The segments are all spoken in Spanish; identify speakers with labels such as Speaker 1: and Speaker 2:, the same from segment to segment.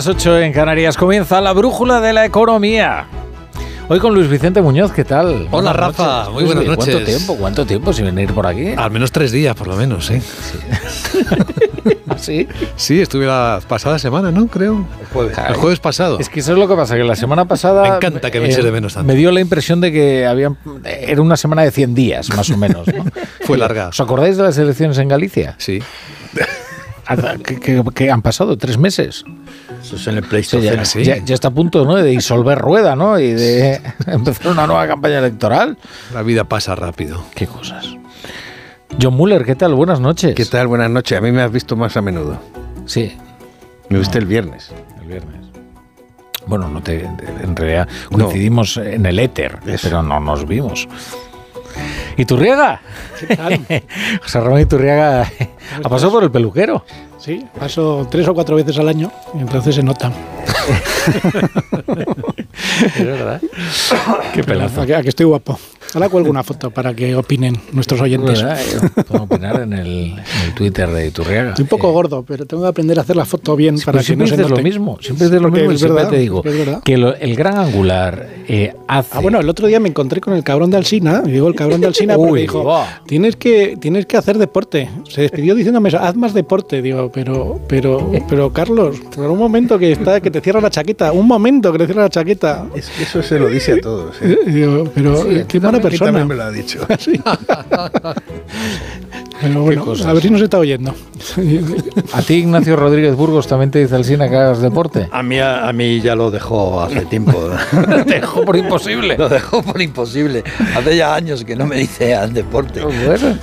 Speaker 1: Las 9, a las 8 en Canarias comienza la brújula de la economía. Hoy con Luis Vicente Muñoz, ¿qué tal?
Speaker 2: Hola
Speaker 1: Buenas
Speaker 2: Rafa,
Speaker 1: noches.
Speaker 2: muy buenas noches.
Speaker 1: ¿Cuánto tiempo? ¿Cuánto tiempo sin venir por aquí?
Speaker 2: Al menos tres días, por lo menos, ¿eh?
Speaker 1: Sí.
Speaker 2: Sí, estuve la pasada semana, ¿no? Creo. El jueves. El jueves pasado.
Speaker 1: Es que eso es lo que pasa, que la semana pasada...
Speaker 2: Me encanta que me eches de menos tanto.
Speaker 1: Me dio la impresión de que habían, era una semana de 100 días, más o menos. ¿no?
Speaker 2: Fue larga.
Speaker 1: ¿Os acordáis de las elecciones en Galicia?
Speaker 2: Sí.
Speaker 1: ¿Qué, qué- qué han pasado? ¿Tres meses?
Speaker 3: Eso es en el Pleistoceno.
Speaker 1: ya,
Speaker 2: sí.
Speaker 1: ya- ya está a punto ¿no? de disolver rueda ¿no? y de empezar una nueva campaña electoral.
Speaker 2: La vida pasa rápido.
Speaker 1: Qué cosas. John Muller, ¿qué tal? Buenas noches.
Speaker 4: ¿Qué tal? Buenas noches. A mí me has visto más a menudo.
Speaker 1: Sí,
Speaker 4: Me viste el viernes.
Speaker 1: el viernes. Bueno, no te, en realidad coincidimos en el éter, pero no nos vimos. ¿Y Turriaga?
Speaker 5: ¿Qué tal?
Speaker 1: José Ramón Iturriaga ha pasado por el peluquero.
Speaker 5: Sí, paso tres o cuatro veces al año y entonces se nota.
Speaker 1: Es verdad. Qué pelazo.
Speaker 5: A que, a que estoy guapo. Ahora cuelgo una foto para que opinen nuestros oyentes.
Speaker 1: Yo Puedo opinar en el, en el Twitter de Iturriaga.
Speaker 5: Estoy un poco gordo, pero tengo que aprender a hacer la foto bien
Speaker 1: Sí,
Speaker 5: para que no
Speaker 1: siempre
Speaker 5: se
Speaker 1: dices
Speaker 5: note.
Speaker 1: lo mismo, siempre dices lo
Speaker 5: Porque
Speaker 1: mismo y
Speaker 5: es
Speaker 1: siempre
Speaker 5: verdad,
Speaker 1: te digo
Speaker 5: es
Speaker 1: que lo- el gran angular eh, hace...
Speaker 5: Ah, bueno, el otro día me encontré con el cabrón de Alsina, y digo el cabrón de Alsina porque
Speaker 1: Uy,
Speaker 5: dijo,
Speaker 1: va.
Speaker 5: tienes que, tienes que hacer deporte. Se despidió diciéndome, eso, haz más deporte. Digo, pero, pero, pero Carlos, por un momento que está, que te cierra la chaqueta, un momento que te cierra la chaqueta.
Speaker 4: Es que eso se lo dice a todos. ¿eh?
Speaker 5: Pero
Speaker 4: Sí,
Speaker 5: qué mala persona.
Speaker 4: también me lo ha dicho.
Speaker 5: Pero bueno, a ver si nos está oyendo.
Speaker 1: ¿A ti, Ignacio Rodríguez Burgos, también te dice Alsina que hagas deporte?
Speaker 3: A mí, a mí ya lo dejó hace tiempo.
Speaker 1: Te dejo por imposible.
Speaker 3: lo dejó por imposible. Hace ya años que no me dice al deporte.
Speaker 1: Bueno.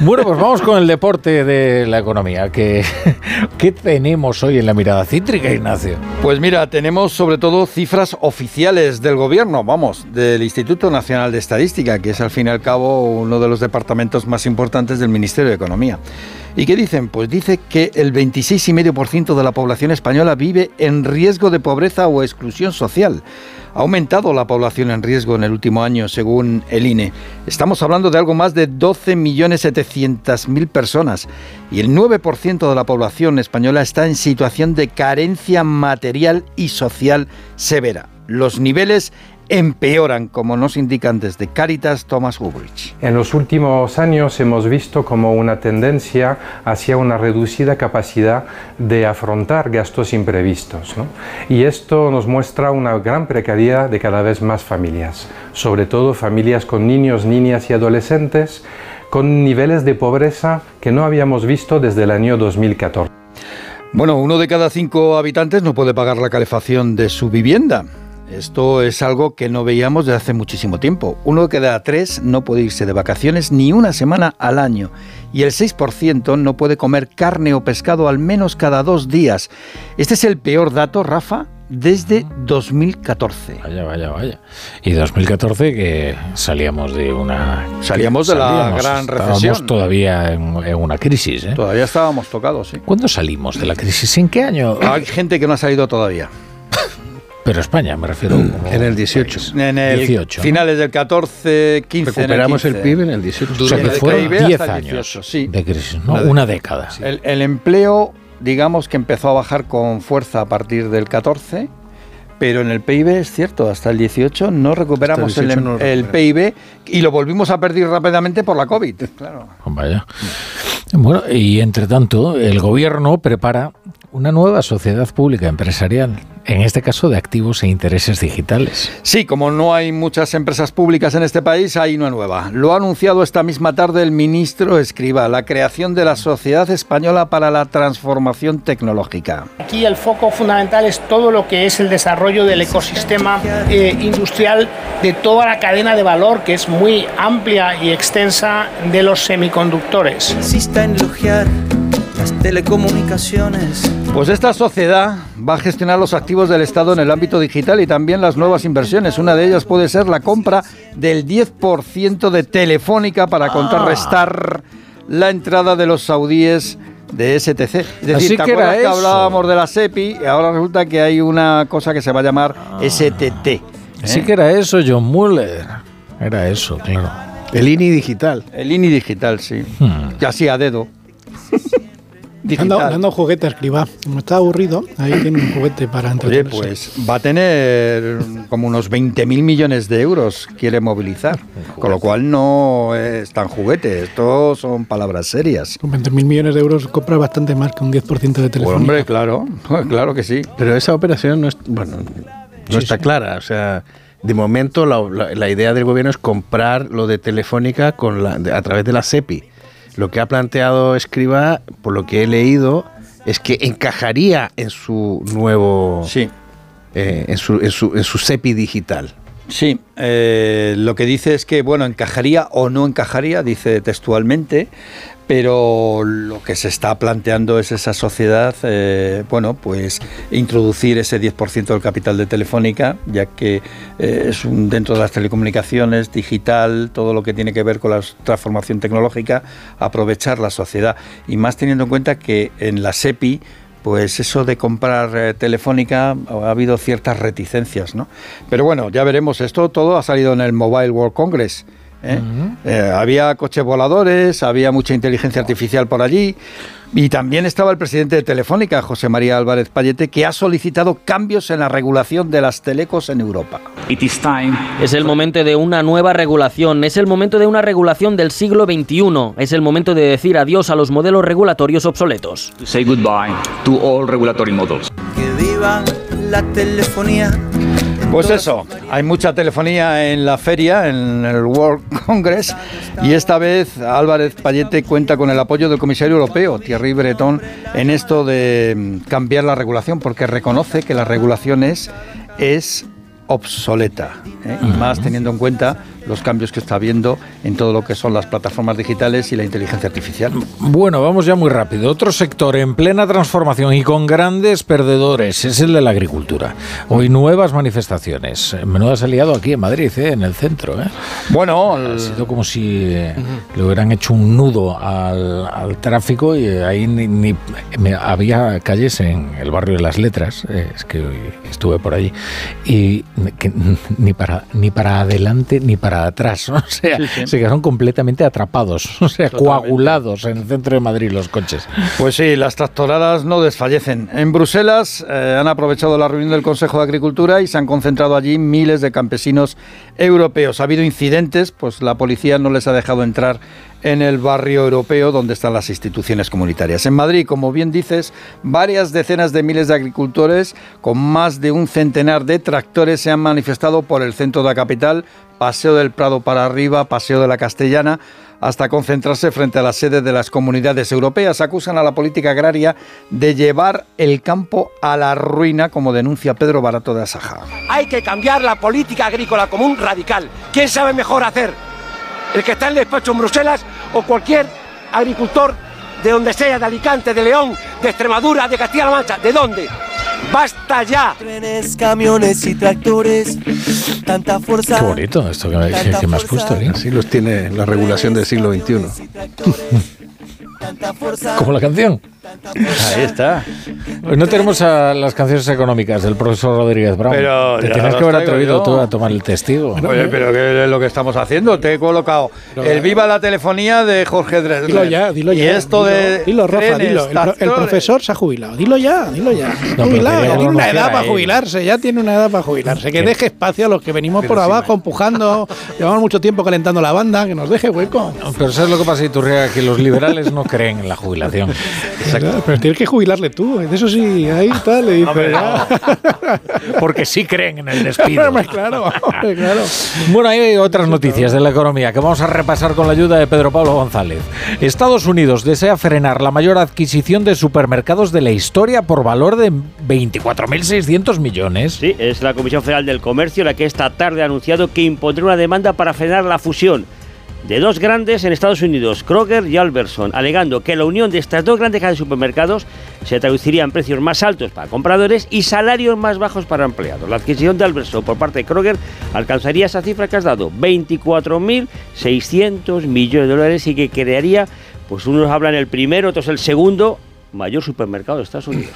Speaker 1: Bueno, pues vamos con el deporte de la economía. ¿Qué, ¿Qué tenemos hoy en la mirada cítrica, Ignacio?
Speaker 3: Pues mira, tenemos sobre todo cifras oficiales del gobierno, vamos, del Instituto Nacional de Estadística, que es al fin y al cabo uno de los departamentos más importantes del Ministerio de Economía. ¿Y qué dicen? Pues dice que el 26,5% de la población española vive en riesgo de pobreza o exclusión social. Ha aumentado la población en riesgo en el último año, según el INE. Estamos hablando de algo más de 12.700.000 personas y el 9% de la población española está en situación de carencia material y social severa. Los niveles empeoran, como nos indican desde Caritas Thomas Hubrich.
Speaker 6: En los últimos años hemos visto como una tendencia hacia una reducida capacidad de afrontar gastos imprevistos. ¿no? Y esto nos muestra una gran precariedad de cada vez más familias, sobre todo familias con niños, niñas y adolescentes, con niveles de pobreza que no habíamos visto desde el año 2014.
Speaker 3: Bueno, uno de cada cinco habitantes no puede pagar la calefacción de su vivienda. Esto es algo que no veíamos desde hace muchísimo tiempo. Uno de cada tres no puede irse de vacaciones ni una semana al año. Y el 6% no puede comer carne o pescado al menos cada dos días. Este es el peor dato, Rafa, desde 2014.
Speaker 1: Vaya, vaya, vaya. Y 2014 que salíamos de una...
Speaker 3: Salíamos de la gran
Speaker 1: estábamos
Speaker 3: recesión.
Speaker 1: todavía en, en una crisis. ¿eh?
Speaker 3: Todavía estábamos tocados, sí.
Speaker 1: ¿Cuándo salimos de la crisis? ¿En qué año?
Speaker 3: Hay gente que no ha salido todavía.
Speaker 1: Pero España, me refiero. como
Speaker 4: En el 18.
Speaker 1: país.
Speaker 3: En el
Speaker 1: 18, ¿no?
Speaker 3: finales del 14, 15. en
Speaker 4: Recuperamos el
Speaker 3: 15.
Speaker 4: PIB en el 18.
Speaker 1: O sea, que
Speaker 3: el
Speaker 1: fueron
Speaker 3: PIB hasta
Speaker 1: 10
Speaker 3: el
Speaker 1: años
Speaker 3: 18, sí.
Speaker 1: de crisis, ¿no?
Speaker 3: Una
Speaker 1: Una década.
Speaker 3: El, el empleo, digamos que empezó a bajar con fuerza a partir del 14, pero en el PIB es cierto, hasta el 18 no recuperamos
Speaker 4: el 18
Speaker 3: el,
Speaker 4: no lo
Speaker 3: el PIB y lo volvimos a perder rápidamente por la COVID. Claro.
Speaker 1: Vaya. Bueno, y entre tanto, el gobierno prepara una nueva sociedad pública empresarial, en este caso de activos e intereses digitales.
Speaker 3: Sí, como no hay muchas empresas públicas en este país, hay una nueva. Lo ha anunciado esta misma tarde el ministro Escriba, la creación de la Sociedad Española para la Transformación Tecnológica.
Speaker 7: Aquí el foco fundamental es todo lo que es el desarrollo del ecosistema eh, industrial de toda la cadena de valor, que es muy amplia y extensa de los semiconductores.
Speaker 8: Insista en elogiar las telecomunicaciones.
Speaker 3: Pues esta sociedad va a gestionar los activos del Estado en el ámbito digital y también las nuevas inversiones. Una de ellas puede ser la compra del 10% de Telefónica para contrarrestar la entrada de los saudíes de STC. Es decir,
Speaker 1: Así
Speaker 3: ¿te
Speaker 1: que era
Speaker 3: acuerdas que
Speaker 1: eso.
Speaker 3: hablábamos de la SEPI y ahora resulta que hay una cosa que se va a llamar STT? ¿eh?
Speaker 1: Sí que era eso, John Muller. Era eso, claro.
Speaker 4: El INI digital.
Speaker 3: El INI digital, sí.
Speaker 1: Hmm.
Speaker 3: Y así a dedo. Digital.
Speaker 5: dado juguete a escriba. Como está aburrido, ahí tiene un juguete para
Speaker 3: Oye,
Speaker 5: entretenerse.
Speaker 3: pues va a tener como unos 20.000 millones de euros, quiere movilizar. Con lo cual no es tan juguete, esto son palabras serias.
Speaker 5: Con 20.000 millones de euros compra bastante más que un 10% de
Speaker 3: Pues,
Speaker 5: teléfono.
Speaker 3: hombre, claro, claro que sí.
Speaker 4: Pero esa operación no, es, bueno, no está clara. O sea, de momento la, la- la idea del gobierno es comprar lo de Telefónica con la, de- a través de la SEPI. Lo que ha planteado Escriba, por lo que he leído, es que encajaría en su nuevo,
Speaker 3: Sí,
Speaker 4: eh, en, su, en, su, en su SEPI digital.
Speaker 3: sí. eh, lo que dice es que, bueno, encajaría o no encajaría, dice textualmente, pero lo que se está planteando es esa sociedad, eh, bueno, pues introducir ese 10% del capital de Telefónica, ya que eh, es un dentro de las telecomunicaciones, digital, todo lo que tiene que ver con la transformación tecnológica, aprovechar la sociedad. Y más teniendo en cuenta que en la SEPI, pues eso de comprar eh, Telefónica ha habido ciertas reticencias, ¿no? Pero bueno, ya veremos, esto todo ha salido en el Mobile World Congress. ¿Eh? Eh, había coches voladores, había mucha inteligencia artificial por allí y también estaba el presidente de Telefónica, José María Álvarez Payete, que ha solicitado cambios en la regulación de las telecos en Europa.
Speaker 9: Es el momento de una nueva regulación, es el momento de una regulación del siglo XXI, es el momento de decir adiós a los modelos regulatorios obsoletos.
Speaker 8: Que viva la telefonía.
Speaker 3: Pues eso, hay mucha telefonía en la feria, en el World Congress, y esta vez Álvarez Payete cuenta con el apoyo del comisario europeo, Thierry Breton, en esto de mm, cambiar la regulación, porque reconoce que la regulación es, es obsoleta, ¿eh? y más teniendo en cuenta los cambios que está habiendo en todo lo que son las plataformas digitales y la inteligencia artificial.
Speaker 1: Bueno, vamos ya muy rápido. Otro sector en plena transformación y con grandes perdedores es el de la agricultura. Hoy nuevas manifestaciones. Menuda se ha liado aquí en Madrid, ¿eh? en el centro. ¿eh?
Speaker 3: Bueno,
Speaker 1: Ha sido como si eh, le hubieran hecho un nudo al, al tráfico y eh, ahí ni, había calles en el barrio de las letras, eh, es que estuve por allí, y que ni para, ni para adelante ni para atrás, o sea, se quedaron completamente atrapados, o sea, coagulados en el centro de Madrid los coches.
Speaker 3: Pues sí, las tractoradas no desfallecen. En Bruselas eh, han aprovechado la reunión del Consejo de Agricultura y se han concentrado allí miles de campesinos europeos. Ha habido incidentes, pues la policía no les ha dejado entrar en el barrio europeo donde están las instituciones comunitarias. En Madrid, como bien dices, varias decenas de miles de agricultores con más de un centenar de tractores se han manifestado por el centro de la capital, Paseo del Prado para arriba, Paseo de la Castellana, hasta concentrarse frente a las sedes de las comunidades europeas. Acusan a la política agraria de llevar el campo a la ruina, como denuncia Pedro Barato de Asaja.
Speaker 10: Hay que cambiar la política agrícola común radical. ¿Quién sabe mejor hacer? ¿El que está en el despacho en Bruselas o cualquier agricultor de donde sea, de Alicante, de León, de Extremadura, de Castilla-La Mancha? ¿De dónde? ¡Basta ya!
Speaker 8: Trenes, camiones y tractores. Tanta fuerza.
Speaker 1: Qué bonito esto que, me- que- que me has puesto, ¿eh?
Speaker 4: Así los tiene la regulación del siglo XXI.
Speaker 8: Tanta fuerza.
Speaker 1: Como la canción.
Speaker 3: Ahí está.
Speaker 1: Hoy no tenemos a las canciones económicas del profesor Rodríguez Brown.
Speaker 3: Pero
Speaker 1: Te
Speaker 3: las
Speaker 1: que haber atrevido
Speaker 3: yo.
Speaker 1: tú a tomar el testigo.
Speaker 3: Oye, pero ¿qué es lo que estamos haciendo? Te he colocado el Viva la Telefonía de Jorge Dresler.
Speaker 5: Dilo ya, dilo ya.
Speaker 3: Y esto
Speaker 5: dilo,
Speaker 3: de.
Speaker 5: Dilo, Rafa,
Speaker 3: trenes,
Speaker 5: dilo. El, pro- el
Speaker 3: tractores.
Speaker 5: profesor se ha jubilado. Dilo ya, dilo ya.
Speaker 1: pero
Speaker 5: jubilado, ya
Speaker 1: no
Speaker 5: tiene una edad para jubilarse, ya tiene una edad para jubilarse. Que
Speaker 1: ¿Qué?
Speaker 5: deje espacio a los que venimos por abajo empujando. Llevamos mucho tiempo calentando la banda, que nos deje hueco.
Speaker 1: Pero ¿sabes lo que pasa, Iturriaga? Que los liberales no creen en la jubilación.
Speaker 5: Claro, pero tienes que jubilarle tú, de eso sí, ahí tal, le dice, ya.
Speaker 1: Porque sí creen en el despido.
Speaker 5: claro, claro.
Speaker 1: Bueno, hay otras noticias de la economía que vamos a repasar con la ayuda de Pedro Pablo González. Estados Unidos desea frenar la mayor adquisición de supermercados de la historia por valor de 24.600 millones.
Speaker 11: Sí, es la Comisión Federal del Comercio la que esta tarde ha anunciado que impondrá una demanda para frenar la fusión de dos grandes en Estados Unidos, Kroger y Alberson, alegando que la unión de estas dos grandes cadenas de supermercados se traduciría en precios más altos para compradores y salarios más bajos para empleados. La adquisición de Alberson por parte de Kroger alcanzaría esa cifra que has dado, 24.600 millones de dólares y que crearía, pues unos hablan el primero, otros el segundo mayor supermercado de Estados Unidos.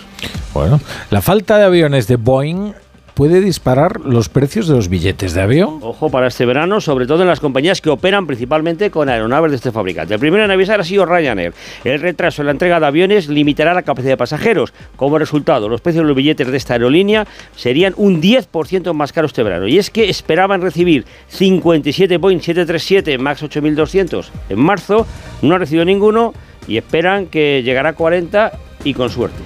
Speaker 1: Bueno, la falta de aviones de Boeing puede disparar los precios de los billetes de avión.
Speaker 11: Ojo para este verano, sobre todo en las compañías que operan principalmente con aeronaves de este fabricante. El primero en avisar ha sido Ryanair. El retraso en la entrega de aviones limitará la capacidad de pasajeros. Como resultado, los precios de los billetes de esta aerolínea serían un 10% más caros este verano. Y es que esperaban recibir 57 Boeing 737 MAX 8200 en marzo, no han recibido ninguno y esperan que llegará a 40 y con suerte.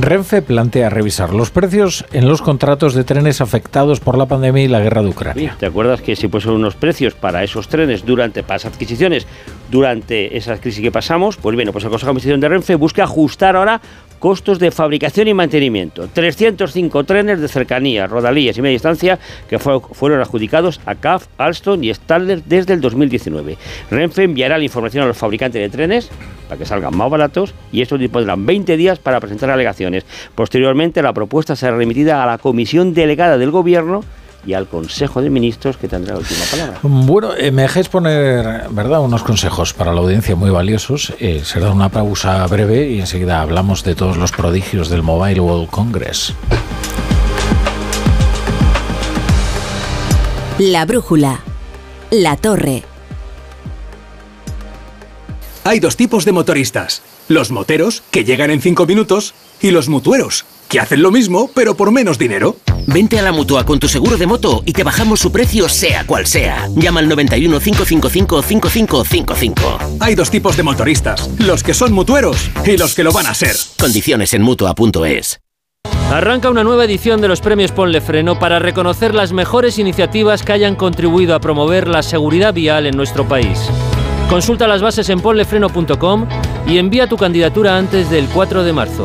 Speaker 1: Renfe plantea revisar los precios en los contratos de trenes afectados por la pandemia y la guerra de Ucrania.
Speaker 11: ¿Te acuerdas que se pusieron unos precios para esos trenes durante las adquisiciones durante esa crisis que pasamos? Pues bueno, pues el Consejo de Administración de Renfe busca ajustar ahora costos de fabricación y mantenimiento. 305 trenes de cercanía, rodalías y media distancia que fue- fueron adjudicados a CAF, Alstom y Stadler desde el 2019. Renfe enviará la información a los fabricantes de trenes para que salgan más baratos y estos dispondrán 20 días para presentar alegaciones. Posteriormente, la propuesta será remitida a la comisión delegada del Gobierno y al Consejo de Ministros que tendrá la última palabra.
Speaker 1: Bueno, eh, me dejáis poner, ¿verdad?, unos consejos para la audiencia muy valiosos. Eh, será una pausa breve y enseguida hablamos de todos los prodigios del Mobile World Congress.
Speaker 12: La brújula. La torre.
Speaker 13: Hay dos tipos de motoristas. Los moteros, que llegan en 5 minutos, y los mutueros, que hacen lo mismo, pero por menos dinero.
Speaker 14: Vente a la mutua con tu seguro de moto y te bajamos su precio, sea cual sea. Llama al 91 555 5555.
Speaker 13: Hay dos tipos de motoristas, los que son mutueros y los que lo van a ser.
Speaker 14: Condiciones en mutua.es.
Speaker 9: Arranca una nueva edición de los premios Ponle Freno para reconocer las mejores iniciativas que hayan contribuido a promover la seguridad vial en nuestro país. Consulta las bases en ponlefreno.com y envía tu candidatura antes del 4 de marzo.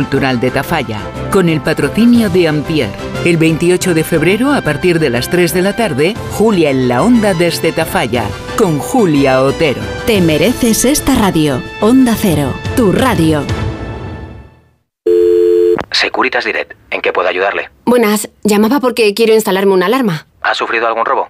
Speaker 15: de Tafalla, con el patrocinio de Ampier. El 28 de febrero, a partir de las 3 de la tarde, Julia en la Onda desde Tafalla, con Julia Otero.
Speaker 12: Te mereces esta radio. Onda Cero. Tu radio.
Speaker 16: Securitas Direct. ¿En qué puedo ayudarle?
Speaker 17: Buenas, llamaba porque quiero instalarme una alarma.
Speaker 16: ¿Ha sufrido algún robo?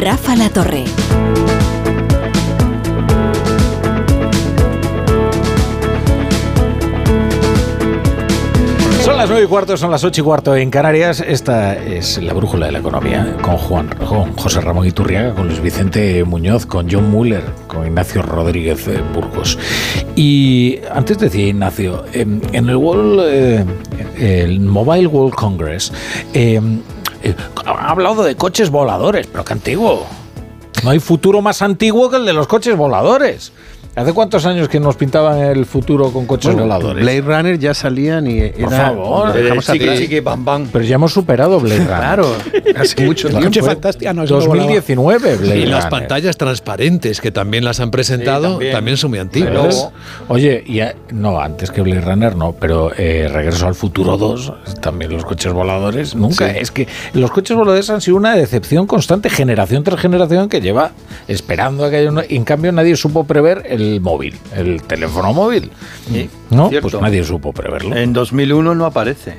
Speaker 12: Rafa La Torre.
Speaker 1: Son las 9 y cuarto, son las 8 y cuarto en Canarias. Esta es la brújula de la economía con Juan, con José Ramón Iturriaga, con Luis Vicente Muñoz, con John Muller, con Ignacio Rodríguez eh, Burgos. Y antes decía Ignacio, em, en el World, eh, el Mobile World Congress, em, eh, ha hablado de coches voladores, pero qué antiguo. No hay futuro más antiguo que el de los coches voladores. ¿Hace cuántos años que nos pintaban el futuro con coches
Speaker 4: Bueno,
Speaker 1: voladores?
Speaker 4: Blade Runner ya salían y era...
Speaker 1: Por favor,
Speaker 4: dejamos
Speaker 1: chiqui,
Speaker 4: atrás.
Speaker 1: chiqui, Pero ya hemos superado Blade Runner.
Speaker 4: Claro, hace mucho tiempo.
Speaker 1: coche fantástica, no, eso no volaba. 2019, Blade
Speaker 2: Y las
Speaker 1: Runner.
Speaker 2: pantallas transparentes que también las han presentado,
Speaker 1: Sí,
Speaker 2: también.
Speaker 1: también.
Speaker 2: son muy antiguas.
Speaker 1: Pero- Oye, y a- no, antes que Blade Runner no, pero eh, Regreso al Futuro 2, también los coches voladores, nunca.
Speaker 2: Sí.
Speaker 1: Es que los coches voladores han sido una decepción constante, generación tras generación, que lleva esperando a que haya uno. Y en cambio nadie supo prever el móvil, el teléfono móvil. ¿No?
Speaker 3: cierto.
Speaker 1: Pues nadie supo preverlo.
Speaker 3: En 2001 no aparece.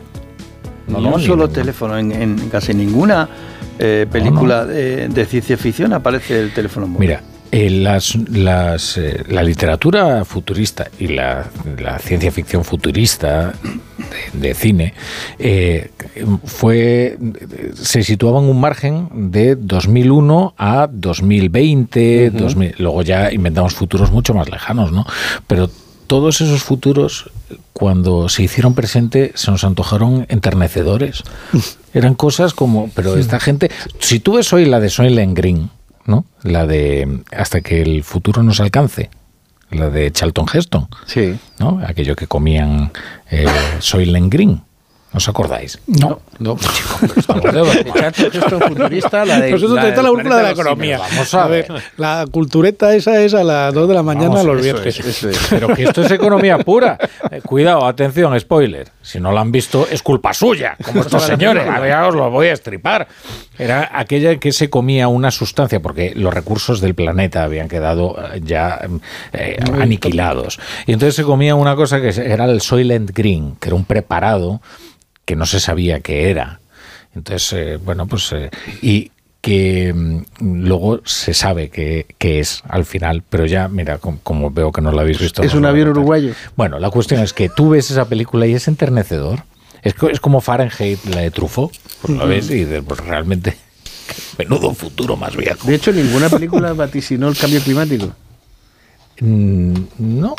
Speaker 1: No,
Speaker 3: ni
Speaker 1: no,
Speaker 3: un solo teléfono. En, en casi ninguna eh, película De, de ciencia ficción aparece el teléfono móvil.
Speaker 1: Mira, eh, las, las, eh, la literatura futurista y la, la ciencia ficción futurista de, de cine eh, fue se situaba en un margen de 2001 a 2020,
Speaker 4: Ujú.
Speaker 1: 2000, luego ya inventamos futuros mucho más lejanos, ¿no? Pero todos esos futuros, cuando se hicieron presente, se nos antojaron enternecedores. Eran cosas como, pero esta gente, si tú ves hoy la de Soylent Green, ¿no? La de hasta que el futuro nos alcance, la de Charlton Heston,
Speaker 4: sí.
Speaker 1: ¿no? Aquello que comían eh, Soylent Green. ¿No os acordáis?
Speaker 5: No.
Speaker 2: No.
Speaker 1: Estamos de-
Speaker 4: futurista, la de-
Speaker 5: Nosotros
Speaker 4: la
Speaker 5: está la de la
Speaker 4: planeta de los
Speaker 5: economía.
Speaker 1: Vamos a ver.
Speaker 5: La cultureta esa es a las 2 de la mañana
Speaker 1: Vamos,
Speaker 5: los viernes.
Speaker 1: es, eso es. Pero que esto es economía pura. Eh, cuidado, atención, spoiler. Si no lo han visto, es culpa suya, como estos señores. A ver, ya os lo voy a estripar. Era aquella que se comía una sustancia, porque los recursos del planeta habían quedado eh, ya eh, aniquilados. Y entonces se comía una cosa que era el Soylent Green, que era un preparado que no se sabía qué era. Entonces, eh, bueno, pues. eh, y que mm, luego se sabe qué qué es al final, pero ya, mira, com- como, veo que no lo habéis visto.
Speaker 4: Es
Speaker 1: no
Speaker 4: un avión uruguayo.
Speaker 1: Bueno, la cuestión es que tú ves esa película y es enternecedor. Es, es como Fahrenheit, la de Truffaut. Pues lo ves y dices, pues realmente, menudo futuro más viejo.
Speaker 4: De hecho, ninguna película vaticinó el cambio climático.
Speaker 1: Mm, no.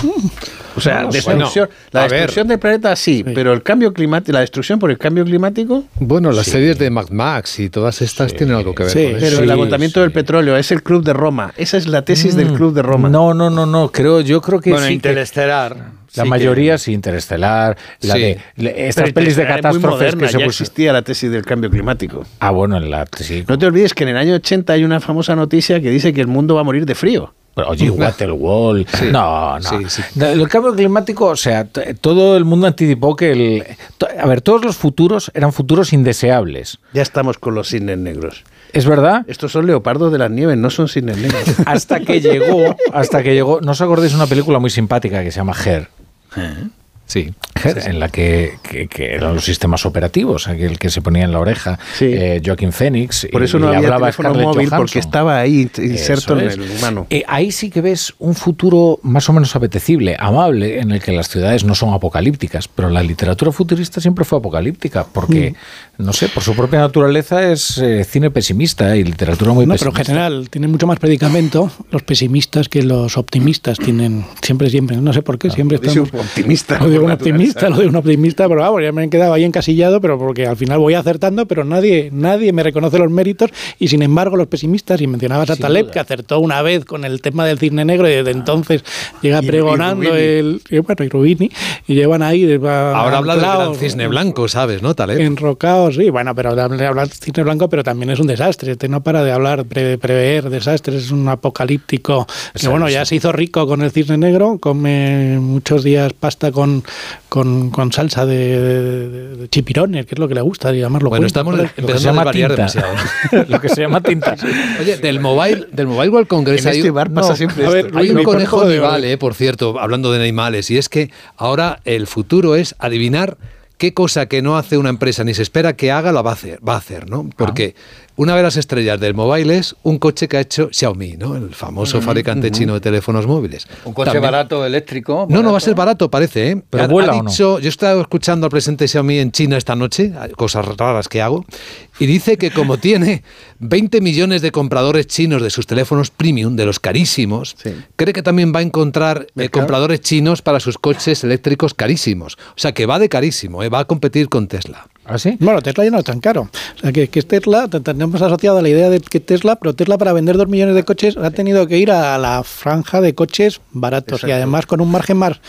Speaker 4: O sea,
Speaker 2: No,
Speaker 4: destrucción,
Speaker 2: bueno,
Speaker 4: la
Speaker 2: ver.
Speaker 4: destrucción del planeta sí, pero el cambio climático, la destrucción por el cambio climático.
Speaker 2: Bueno, las
Speaker 4: Sí.
Speaker 2: series de Mad Max y todas estas tienen algo que ver con
Speaker 4: pero
Speaker 2: eso.
Speaker 4: el agotamiento del petróleo es el club de Roma. Esa es la tesis del
Speaker 1: Mm,
Speaker 4: club de Roma.
Speaker 1: No, no, no, no. Creo, yo creo que
Speaker 3: Bueno,
Speaker 1: sí. que-
Speaker 3: Interestelar.
Speaker 1: la
Speaker 3: sí
Speaker 1: mayoría sí, Interestelar, la
Speaker 4: Sí.
Speaker 1: de le- estas
Speaker 4: Pero
Speaker 1: pelis de catástrofes
Speaker 4: moderna,
Speaker 1: que se
Speaker 4: ya
Speaker 1: puso-
Speaker 4: existía la tesis del cambio climático.
Speaker 1: Ah, bueno, en la sí.
Speaker 4: No te olvides que en el año 80 hay una famosa noticia que dice que el mundo va a morir de frío.
Speaker 1: Oye, Waterwall.
Speaker 4: Sí.
Speaker 1: No, no.
Speaker 4: Sí, sí.
Speaker 1: El cambio climático, o sea, todo el mundo anticipó que el. A ver, todos los futuros eran futuros indeseables.
Speaker 4: Ya estamos con los cisnes negros.
Speaker 1: ¿Es verdad?
Speaker 4: Estos son leopardos de las nieves, no son cisnes negros.
Speaker 1: Hasta que llegó, hasta que llegó. ¿No os acordáis de una película muy simpática que se llama Her?
Speaker 2: Sí.
Speaker 1: En la que, que- que eran los sistemas operativos, aquel que se ponía en la oreja, eh, Joaquín Phoenix.
Speaker 4: Por
Speaker 1: y-
Speaker 4: eso
Speaker 1: y
Speaker 4: no había
Speaker 1: hablaba
Speaker 4: teléfono móvil,
Speaker 1: Johansson.
Speaker 4: porque estaba ahí inserto en el humano.
Speaker 1: Eh, ahí sí que ves un futuro más o menos apetecible, amable, en el que las ciudades no son apocalípticas, pero la literatura futurista siempre fue apocalíptica, porque,
Speaker 5: Mm.
Speaker 1: No sé, por su propia naturaleza es eh, cine pesimista y literatura muy
Speaker 5: No, pero en general tienen mucho más predicamento. Los pesimistas que los optimistas tienen siempre siempre no sé por qué siempre
Speaker 4: dice
Speaker 5: estamos
Speaker 4: un optimista,
Speaker 5: o digo un optimista lo de un optimista, pero vamos, ya me he quedado ahí encasillado, pero porque al final voy acertando, pero nadie, nadie me reconoce los méritos y sin embargo los pesimistas, y mencionabas a Taleb, que acertó una vez con el tema del cisne negro y desde entonces llega
Speaker 2: Y-
Speaker 5: pregonando el, y bueno, y Rubini, y llevan ahí de-
Speaker 2: Ahora habla del gran cisne blanco, ¿sabes, no, Taleb?
Speaker 5: Enrocados, sí, bueno, pero habla habla de cisne blanco, pero también es un desastre. Este no para de hablar, pre- prever desastres, es un apocalíptico. Que
Speaker 2: Eso,
Speaker 5: bueno, ya se hizo rico con el cisne negro, come muchos días pasta con, con, con salsa de, de- de chipirones, que es lo que le gusta llamarlo.
Speaker 2: Bueno,
Speaker 5: cuento,
Speaker 2: estamos empezando a desvariar demasiado.
Speaker 1: lo que se llama tinta.
Speaker 2: Oye, del Mobile, del Mobile World Congress
Speaker 4: En
Speaker 2: hay,
Speaker 4: este bar pasa
Speaker 2: no,
Speaker 4: siempre
Speaker 2: a ver,
Speaker 4: esto.
Speaker 2: hay
Speaker 4: Luis,
Speaker 2: un conejo
Speaker 4: de orden.
Speaker 2: eh, por cierto, hablando de animales, y es que ahora el futuro es adivinar qué cosa que no hace una empresa ni se espera que haga la va a hacer, va a hacer ¿no? Porque una de las estrellas del mobile es un coche que ha hecho Xiaomi, ¿no? El famoso fabricante chino de teléfonos móviles.
Speaker 3: Un coche
Speaker 2: También-
Speaker 3: barato eléctrico.
Speaker 2: no, no va a ser barato, parece, ¿eh?
Speaker 1: ¿Pero
Speaker 2: Ha-
Speaker 1: vuela
Speaker 2: ha
Speaker 1: o no?
Speaker 2: Yo he estado escuchando al presidente Xiaomi en China esta noche, cosas raras que hago, y dice que como tiene 20 millones de compradores chinos de sus teléfonos premium, de los carísimos, cree que también va a encontrar eh, compradores chinos para sus coches eléctricos carísimos. O sea, que va de carísimo, ¿eh? va a competir con Tesla.
Speaker 1: ¿Ah, sí?
Speaker 5: Bueno, Tesla ya no es tan caro. O sea, que, que es Tesla, te- tenemos asociado a la idea de que Tesla, pero Tesla para vender dos millones de coches ha tenido que ir a la franja de coches baratos y además con un margen más,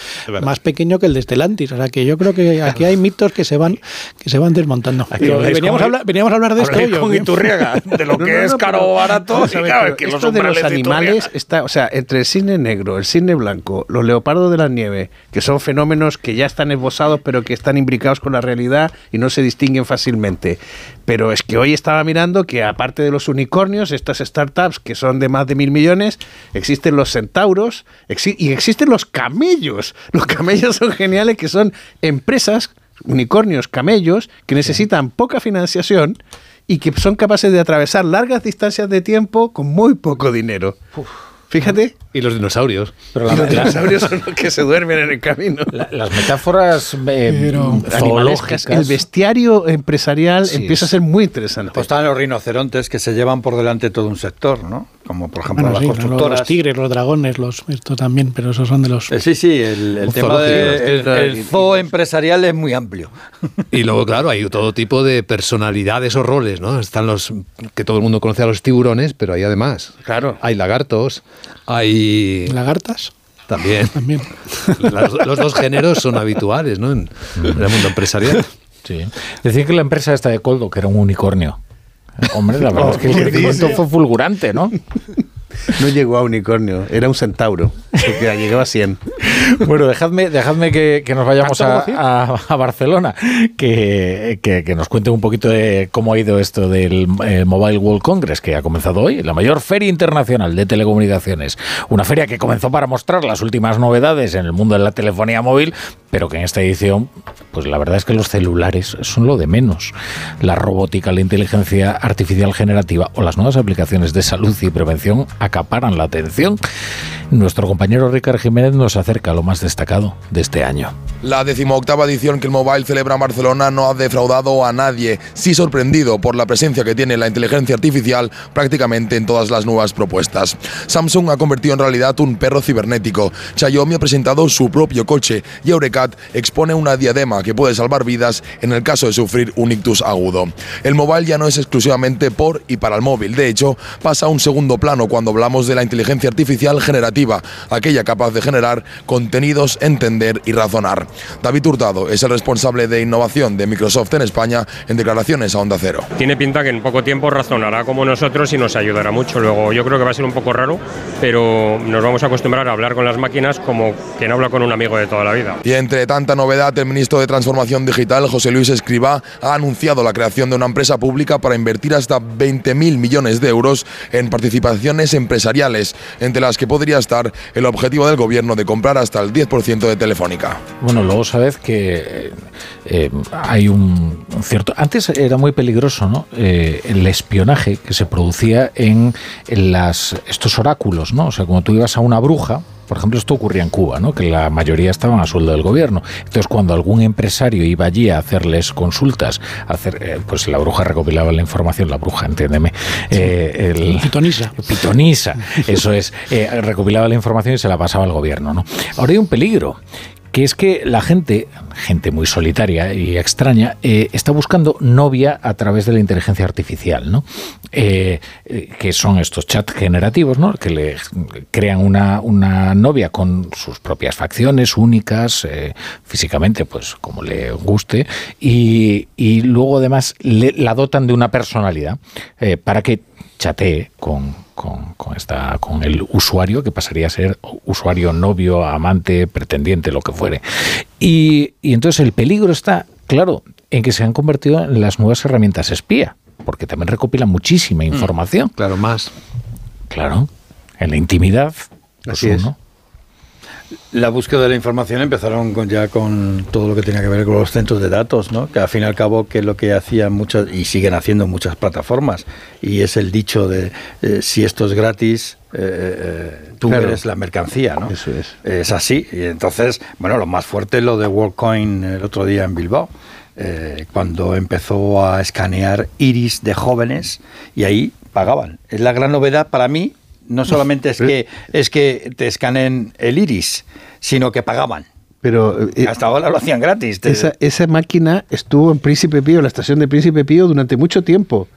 Speaker 5: más pequeño que el de Stellantis. O sea, que yo creo que aquí hay mitos que se van que se van desmontando. Pero veníamos, a hablar, veníamos a hablar de esto.
Speaker 1: habláis
Speaker 5: hoy, ¿o
Speaker 1: con? Iturriaga, de lo que
Speaker 4: no,
Speaker 1: es caro o barato. claro, que los
Speaker 4: esto de los
Speaker 1: de
Speaker 4: animales está, o sea, entre el cisne negro, el cisne blanco, los leopardos de la nieve, que son fenómenos que ya están esbozados, pero que están imbricados con la realidad y no se distinguen fácilmente. Pero es que hoy estaba mirando que aparte de los unicornios, estas startups que son de más de mil millones, existen los centauros exi- y existen los camellos. Los camellos son geniales, que son empresas, unicornios, camellos, que necesitan poca financiación y que son capaces de atravesar largas distancias de tiempo con muy poco dinero. Fíjate.
Speaker 2: Y los dinosaurios.
Speaker 1: Pero
Speaker 4: Y
Speaker 1: la-
Speaker 4: los
Speaker 1: la-
Speaker 4: dinosaurios son los que se duermen en el camino.
Speaker 1: la- las metáforas eh,
Speaker 4: Pero
Speaker 1: zoológicas.
Speaker 4: el bestiario empresarial
Speaker 3: Sí,
Speaker 4: empieza a ser muy interesante.
Speaker 3: Pues están los rinocerontes que se llevan por delante todo un sector, ¿no? Como por ejemplo
Speaker 5: Bueno,
Speaker 3: las
Speaker 5: sí, los-
Speaker 3: constructoras.
Speaker 5: los tigres, los dragones, los esto también, pero esos son de los.
Speaker 3: Eh, Sí, sí, el, el tema del
Speaker 2: es que-
Speaker 3: el zoo empresarial es muy amplio.
Speaker 2: Y luego, claro, hay todo tipo de personalidades o roles, ¿no? Están los que todo el mundo conoce a los tiburones, pero hay además.
Speaker 4: Claro.
Speaker 2: Hay lagartos, hay.
Speaker 5: ¿Lagartas?
Speaker 2: También.
Speaker 5: También.
Speaker 2: Los dos géneros son habituales, ¿no? En, en el mundo empresarial.
Speaker 1: Sí. Decir que la empresa esta de Coldo, que era un unicornio. Hombre, la verdad es que el
Speaker 4: ¿qué
Speaker 1: crecimiento fue fulgurante, ¿no?
Speaker 4: No llegó a unicornio, era un centauro, porque llegaba a 100.
Speaker 1: Bueno, dejadme, dejadme que, que nos vayamos a,
Speaker 5: ¿Cuánto
Speaker 1: a- a Barcelona, que, que- que nos cuente un poquito de cómo ha ido esto del eh, Mobile World Congress, que ha comenzado hoy, la mayor feria internacional de telecomunicaciones. Una feria que comenzó para mostrar las últimas novedades en el mundo de la telefonía móvil, pero que en esta edición, pues la verdad es que los celulares son lo de menos. La robótica, la inteligencia artificial generativa o las nuevas aplicaciones de salud y prevención acaparan la atención. Nuestro compañero Ricardo Jiménez nos acerca a lo más destacado de este año.
Speaker 18: La decimoctava edición que el Mobile celebra en Barcelona no ha defraudado a nadie, sí sorprendido por la presencia que tiene la inteligencia artificial prácticamente en todas las nuevas propuestas. Samsung ha convertido en realidad un perro cibernético, Xiaomi ha presentado su propio coche y Eurecat expone una diadema que puede salvar vidas en el caso de sufrir un ictus agudo. El Mobile ya no es exclusivamente por y para el móvil, de hecho pasa a un segundo plano cuando hablamos de la inteligencia artificial generativa, aquella capaz de generar contenidos, entender y razonar. David Hurtado es el responsable de innovación de Microsoft en España en declaraciones a Onda Cero.
Speaker 19: Tiene pinta que en poco tiempo razonará como nosotros y nos ayudará mucho. Luego yo creo que va a ser un poco raro, pero nos vamos a acostumbrar a hablar con las máquinas como quien habla con un amigo de toda la vida.
Speaker 18: Y entre tanta novedad, el ministro de Transformación Digital, José Luis Escribá, ha anunciado la creación de una empresa pública para invertir hasta 20.000 millones de euros en participaciones empresariales, entre las que podría estar el objetivo del gobierno de comprar hasta el 10% de Telefónica.
Speaker 1: Bueno, luego sabes que eh, eh, hay un cierto... Antes era muy peligroso, ¿no? Eh, el espionaje que se producía en, estos oráculos, ¿no? O sea, cuando tú ibas a una bruja, por ejemplo, esto ocurría en Cuba, ¿no? que la mayoría estaban a sueldo del gobierno. Entonces, cuando algún empresario iba allí a hacerles consultas, a hacer, eh, pues la bruja recopilaba la información, la bruja, entiéndeme. eh, el,
Speaker 5: Pitonisa.
Speaker 1: Pitonisa, eso es. eh, recopilaba la información y se la pasaba al gobierno. ¿no? Ahora hay un peligro que es que la gente, gente muy solitaria y extraña, eh, está buscando novia a través de la inteligencia artificial, ¿no? Eh, eh, que son estos chats generativos, ¿no? Que le crean una, una novia con sus propias facciones únicas, físicamente, pues como le guste, y, y luego además le, la dotan de una personalidad para que chatee con, con, esta, con el usuario, que pasaría a ser usuario, novio, amante, pretendiente, lo que fuere. Y, y entonces el peligro está, claro, en que se han convertido en las nuevas herramientas espía, porque también recopilan muchísima mm. información.
Speaker 2: claro, más.
Speaker 1: Claro, en la intimidad. Pues
Speaker 3: Así es. La búsqueda de la información empezaron con, ya con todo lo que tenía que ver con los centros de datos, ¿no? que al fin y al cabo que es lo que hacían muchas y siguen haciendo muchas plataformas y es el dicho de eh, si esto es gratis eh, eh, tú eres la mercancía, ¿no?
Speaker 4: Eso es.
Speaker 3: Es así y entonces bueno lo más fuerte es lo de WorldCoin el otro día en Bilbao. cuando empezó a escanear iris de jóvenes y ahí pagaban. Es la gran novedad para mí no solamente es que, es que te escanen el iris, sino que pagaban.
Speaker 4: Pero
Speaker 3: eh, hasta ahora lo hacían gratis.
Speaker 4: Esa, esa, máquina estuvo en Príncipe Pío, la estación de Príncipe Pío, durante mucho tiempo.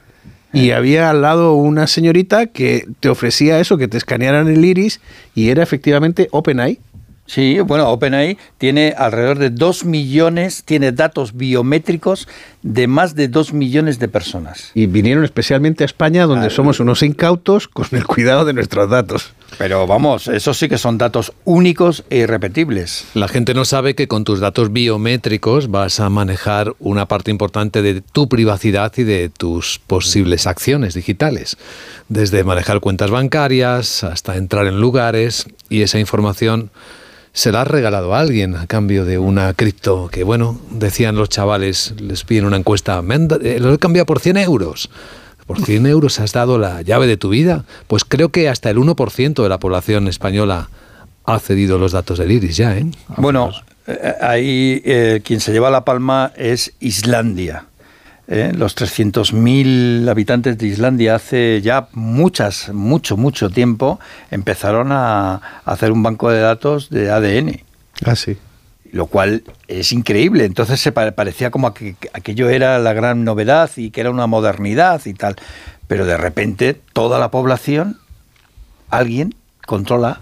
Speaker 4: Y eh. había al lado una señorita que te ofrecía eso, que te escanearan el iris, y era efectivamente OpenAI.
Speaker 3: Sí, bueno, OpenAI tiene alrededor de 2 millones, tiene datos biométricos de más de 2 millones de personas.
Speaker 4: Y vinieron especialmente a España, donde somos unos incautos con el cuidado de nuestros datos.
Speaker 3: Pero vamos, esos sí que son datos únicos e irrepetibles.
Speaker 2: La gente no sabe que con tus datos biométricos vas a manejar una parte importante de tu privacidad y de tus posibles acciones digitales. Desde manejar cuentas bancarias hasta entrar en lugares y esa información se la ha regalado a alguien a cambio de una cripto que, bueno, decían los chavales, les piden una encuesta, eh, lo he cambiado por 100 euros. ¿Por 100 euros has dado la llave de tu vida? Pues creo que hasta el 1% de la población española ha cedido los datos del iris ya, ¿eh?
Speaker 3: Bueno, eh, ahí eh, quien se lleva la palma es Islandia. ¿Eh? los 300.000 habitantes de Islandia hace ya muchas, mucho, mucho tiempo empezaron a, hacer un banco de datos de ADN.
Speaker 4: Ah, sí.
Speaker 3: Lo cual es increíble. Entonces se parecía como que aquello era la gran novedad y que era una modernidad y tal. Pero de repente toda la población, alguien controla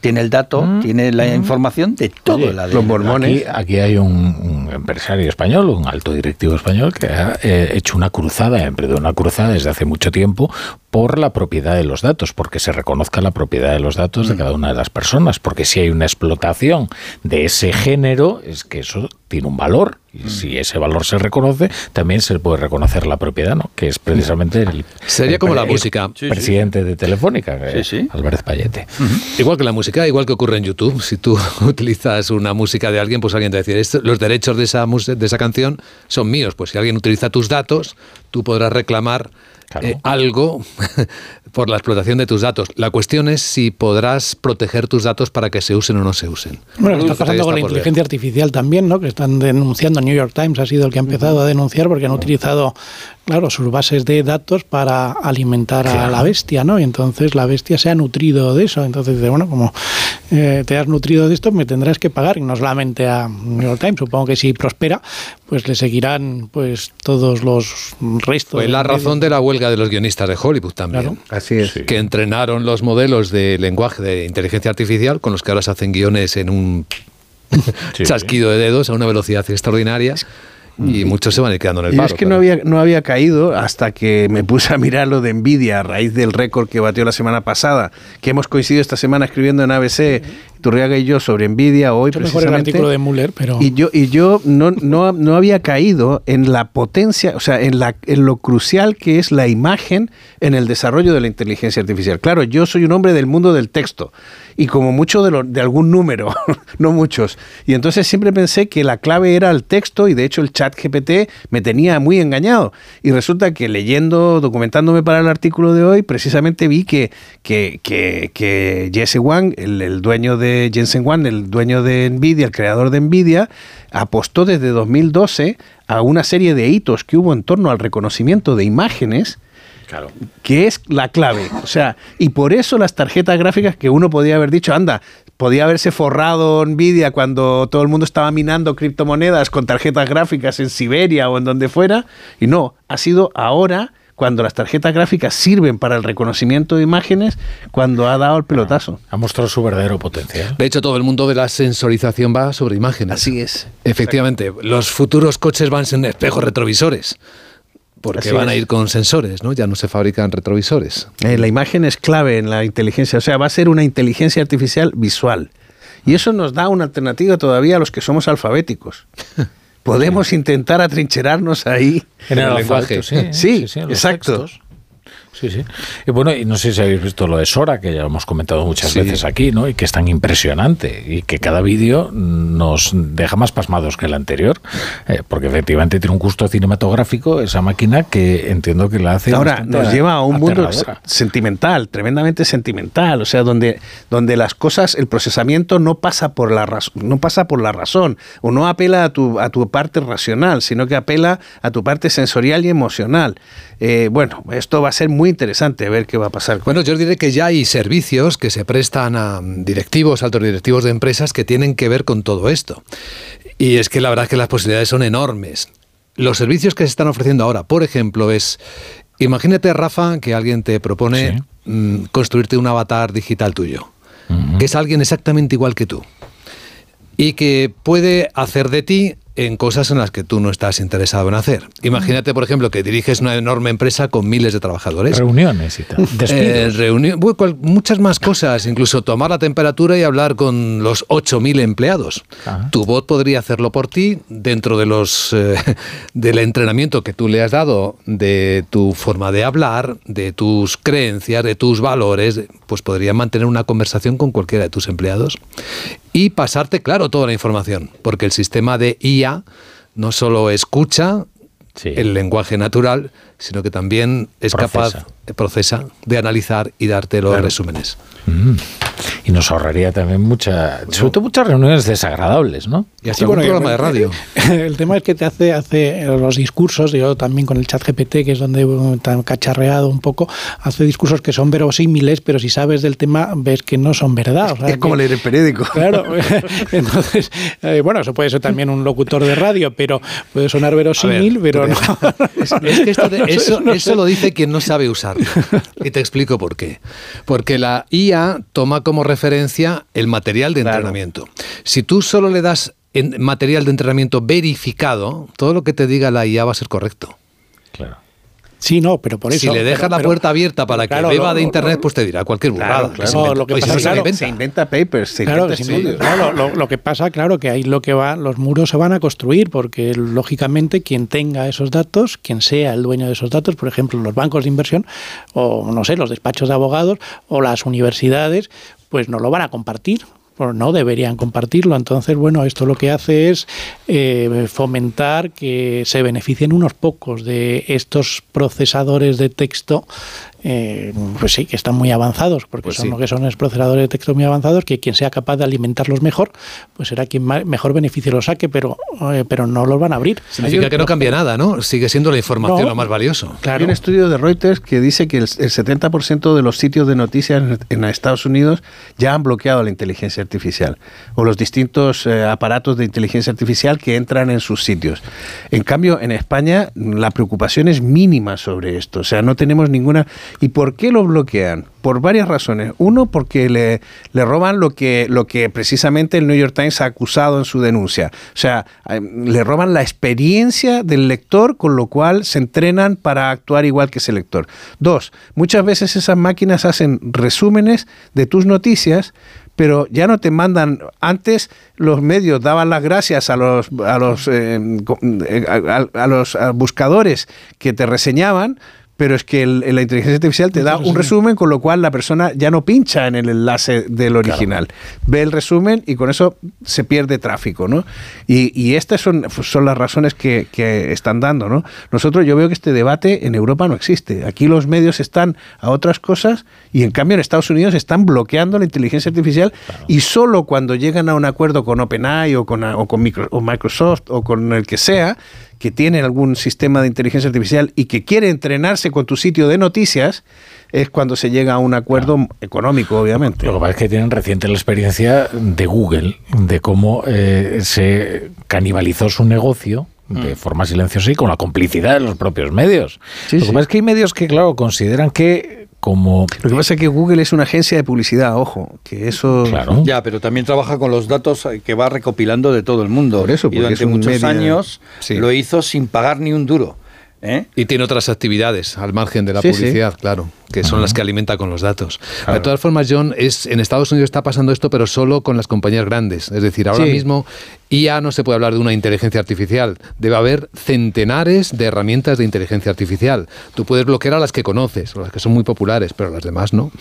Speaker 3: tiene el dato, mm, tiene la mm. información de todo el ADN.
Speaker 1: Los mormones. Aquí, hay un, empresario español, un alto directivo español, que ha eh, hecho una cruzada, ha emprendido una cruzada desde hace mucho tiempo por la propiedad de los datos, porque se reconozca la propiedad de los datos de mm. cada una de las personas, porque si hay una explotación de ese género, es que eso tiene un valor, y si ese valor se reconoce, también se puede reconocer la propiedad, ¿no? que es precisamente el...
Speaker 2: Sería como la música.
Speaker 1: presidente de Telefónica, sí, Álvarez Payete.
Speaker 2: Igual que la música, igual que ocurre en YouTube, si tú utilizas una música de alguien, pues alguien te dice, los derechos de esa, de esa canción son míos, pues si alguien utiliza tus datos, tú podrás reclamar eh, algo por la explotación de tus datos. La cuestión es si podrás proteger tus datos para que se usen o no se usen.
Speaker 5: Bueno, está pasando con la inteligencia artificial también, ¿no? Que están denunciando, New York Times ha sido el que ha empezado a denunciar porque han utilizado claro, sus bases de datos para alimentar a la bestia, ¿no? Y entonces la bestia se ha nutrido de eso. Entonces, bueno, como eh, te has nutrido de esto, me tendrás que pagar, y no solamente a New York Times, supongo que si prospera, pues le seguirán pues todos los restos.
Speaker 2: Pues la razón de la huelga de los guionistas de Hollywood también.
Speaker 4: Así es.
Speaker 2: Que entrenaron los modelos de lenguaje de inteligencia artificial con los que ahora se hacen guiones en un chasquido de dedos a una velocidad extraordinaria y muchos se van a ir quedando en el paro.
Speaker 4: Y es que no, había, no había caído hasta que me puse a mirar lo de Nvidia a raíz del récord que batió la semana pasada, que hemos coincidido esta semana escribiendo en ABC, Turriaga y yo, sobre Nvidia hoy
Speaker 5: Mucho precisamente. Mejor el artículo de Muller, pero...
Speaker 4: Y yo, y yo no, no, no había caído en la potencia, o sea, en, la, en lo crucial que es la imagen en el desarrollo de la inteligencia artificial. Claro, yo soy un hombre del mundo del texto y como mucho de, de algún número, no muchos. Y entonces siempre pensé que la clave era el texto y de hecho el chat GPT me tenía muy engañado. Y resulta que leyendo, documentándome para el artículo de hoy, precisamente vi que, que, que, que Jesse Wang, el, dueño de Jensen Wang, el dueño de Nvidia, el creador de Nvidia, apostó desde 2012 a una serie de hitos que hubo en torno al reconocimiento de imágenes que es la clave. O sea, y por eso las tarjetas gráficas que uno podía haber dicho, anda, podía haberse forrado Nvidia cuando todo el mundo estaba minando criptomonedas con tarjetas gráficas en Siberia o en donde fuera, y no, ha sido ahora cuando las tarjetas gráficas sirven para el reconocimiento de imágenes, cuando ha dado el pelotazo.
Speaker 1: Ha mostrado su verdadero potencial.
Speaker 2: De hecho, todo el mundo de la sensorización va sobre imágenes.
Speaker 4: Así es.
Speaker 2: Efectivamente, los futuros coches van sin espejos retrovisores. Porque
Speaker 4: Así
Speaker 2: van a ir con sensores, ¿no? Ya no se fabrican retrovisores.
Speaker 4: Eh, la imagen es clave en la inteligencia, o sea, va a ser una inteligencia artificial visual. Y eso nos da una alternativa todavía a los que somos alfabéticos. Podemos intentar atrincherarnos ahí
Speaker 1: En el
Speaker 4: lenguaje.
Speaker 1: alfabeto, sí,
Speaker 4: sí, exacto.
Speaker 1: textos. Sí, sí. Y bueno, y no sé si habéis visto lo de Sora, que ya lo hemos comentado muchas
Speaker 2: Sí.
Speaker 1: veces aquí, ¿no? Y que es tan impresionante y que cada vídeo nos deja más pasmados que el anterior, eh, porque efectivamente tiene un gusto cinematográfico esa máquina que entiendo que la hace.
Speaker 4: Ahora nos lleva a un mundo
Speaker 1: aterradora.
Speaker 4: sentimental, tremendamente sentimental, o sea, donde, donde las cosas, el procesamiento no pasa por la no pasa por la razón, o no apela a tu, a tu parte racional, sino que apela a tu parte sensorial y emocional. Eh, bueno, esto va a ser muy interesante ver qué va a pasar.
Speaker 2: Bueno, yo diré que ya hay servicios que se prestan a mm, directivos, altos directivos de empresas que tienen que ver con todo esto. Y es que la verdad es que las posibilidades son enormes. Los servicios que se están ofreciendo ahora, por ejemplo, es, imagínate, Rafa, que alguien te propone mm, construirte un avatar digital tuyo, que es alguien exactamente igual que tú, y que puede hacer de ti en cosas en las que tú no estás interesado en hacer. Imagínate, por ejemplo, que diriges una enorme empresa con miles de trabajadores.
Speaker 1: Reuniones y tal.
Speaker 2: Eh, reuni- muchas más cosas, incluso tomar la temperatura y hablar con los 8.000 empleados. Tu bot podría hacerlo por ti dentro de los eh, del entrenamiento que tú le has dado, de tu forma de hablar, de tus creencias, de tus valores, pues podría mantener una conversación con cualquiera de tus empleados y pasarte, claro, toda la información, porque el sistema de IA no solo escucha el lenguaje natural, sino que también es
Speaker 1: Procesa.
Speaker 2: capaz, procesa, de analizar y darte los
Speaker 1: Claro.
Speaker 2: resúmenes.
Speaker 1: Mm. Y nos ahorraría también mucha, sobre todo muchas reuniones desagradables, ¿no?
Speaker 2: Y
Speaker 5: Sí, bueno, el- El tema es que te hace, hace los discursos, yo también con el chat GPT, que es donde tan cacharreado un poco, hace discursos que son verosímiles, pero si sabes del tema, ves que no son verdad. o sea
Speaker 4: es como
Speaker 5: que-
Speaker 4: leer el periódico.
Speaker 5: Claro, entonces, eh, bueno, eso puede ser también un locutor de radio, pero puede sonar verosímil, pero no.
Speaker 2: Es que esto de- eso,
Speaker 5: no
Speaker 2: eso lo dice quien no sabe usarlo. Y te explico por qué. Porque la IA toma como referencia el material de entrenamiento. Si tú solo le das en- material de entrenamiento verificado, todo lo que te diga la IA va a ser correcto.
Speaker 1: Claro.
Speaker 5: Sí, no, pero por eso.
Speaker 2: si le dejas
Speaker 5: pero-
Speaker 2: la
Speaker 5: pero-
Speaker 2: puerta abierta para
Speaker 5: claro,
Speaker 2: que beba
Speaker 5: lo-
Speaker 2: de internet,
Speaker 5: lo-
Speaker 2: pues te dirá cualquier burrada.
Speaker 5: Claro, no,
Speaker 2: inventa.
Speaker 5: lo que pasa
Speaker 2: se inventa.
Speaker 4: Se inventa papers, se
Speaker 5: Claro,
Speaker 4: inventa estudios.
Speaker 5: no, lo- lo que pasa, claro, que ahí lo que va, los muros se van a construir, porque lógicamente quien tenga esos datos, quien sea el dueño de esos datos, por ejemplo, los bancos de inversión, o no sé, los despachos de abogados, o las universidades, pues no lo van a compartir. O no deberían compartirlo. Entonces, bueno, esto lo que hace es eh, fomentar que se beneficien unos pocos de estos procesadores de texto eh, pues sí, que están muy avanzados, porque
Speaker 2: Pues
Speaker 5: son
Speaker 2: sí.
Speaker 5: lo que son es procesadores de texto muy avanzados, que quien sea capaz de alimentarlos mejor, pues será quien mejor beneficio los saque, pero, eh, pero no los van a abrir.
Speaker 2: Significa que no cambia nada, ¿no? Sigue siendo la información
Speaker 5: No.
Speaker 2: lo más valioso.
Speaker 4: Hay un estudio de Reuters que dice que el, el 70% de los sitios de noticias en, en Estados Unidos ya han bloqueado la inteligencia artificial o los distintos eh, aparatos de inteligencia artificial que entran en sus sitios. En cambio, en España la preocupación es mínima sobre esto. O sea, no tenemos ninguna... ¿Y por qué lo bloquean? Por varias razones. Uno, porque le, le roban lo que, lo que precisamente el New York Times ha acusado en su denuncia. O sea, eh, le roban la experiencia del lector, con lo cual se entrenan para actuar igual que ese lector. Dos, muchas veces esas máquinas hacen resúmenes de tus noticias, pero ya no te mandan. Antes los medios daban las gracias a los a los eh, eh, a, los buscadores que te reseñaban. Pero es que el- la inteligencia artificial te da un resumen, con lo cual la persona ya no pincha en el enlace del original. Ve el resumen y con eso se pierde tráfico, ¿no? Y, y estas son, son las razones que, que están dando, ¿no? Nosotros, yo veo que este debate en Europa no existe. Aquí los medios están a otras cosas y en cambio en Estados Unidos están bloqueando la inteligencia artificial y solo cuando llegan a un acuerdo con OpenAI o con, o con Microsoft o con el que sea, que tiene algún sistema de inteligencia artificial y que quiere entrenarse con tu sitio de noticias, es cuando se llega a un acuerdo económico, obviamente.
Speaker 1: Lo que pasa es que tienen reciente la experiencia de Google, de cómo eh, se canibalizó su negocio de forma silenciosa y con la complicidad de los propios medios. lo que pasa es que hay medios que, claro, consideran que como...
Speaker 4: Lo que pasa es que Google es una agencia de publicidad, ojo, que eso...
Speaker 1: Claro.
Speaker 3: Ya, pero también trabaja con los datos que va recopilando de todo el mundo.
Speaker 4: Por eso,
Speaker 3: y
Speaker 4: porque
Speaker 3: durante
Speaker 4: es un
Speaker 3: muchos años
Speaker 2: Sí.
Speaker 3: lo hizo sin pagar ni un duro. ¿Eh?
Speaker 2: Y tiene otras actividades al margen de la
Speaker 3: Sí, sí.
Speaker 2: publicidad, claro, que son las que alimenta con los datos.
Speaker 1: Claro.
Speaker 2: De todas formas, John, es, en Estados Unidos está pasando esto, pero solo con las compañías grandes. Es decir, ahora
Speaker 4: Sí.
Speaker 2: mismo IA no se puede hablar de una inteligencia artificial. Debe haber centenares de herramientas de inteligencia artificial. Tú puedes bloquear a las que conoces, o las que son muy populares, pero las demás no.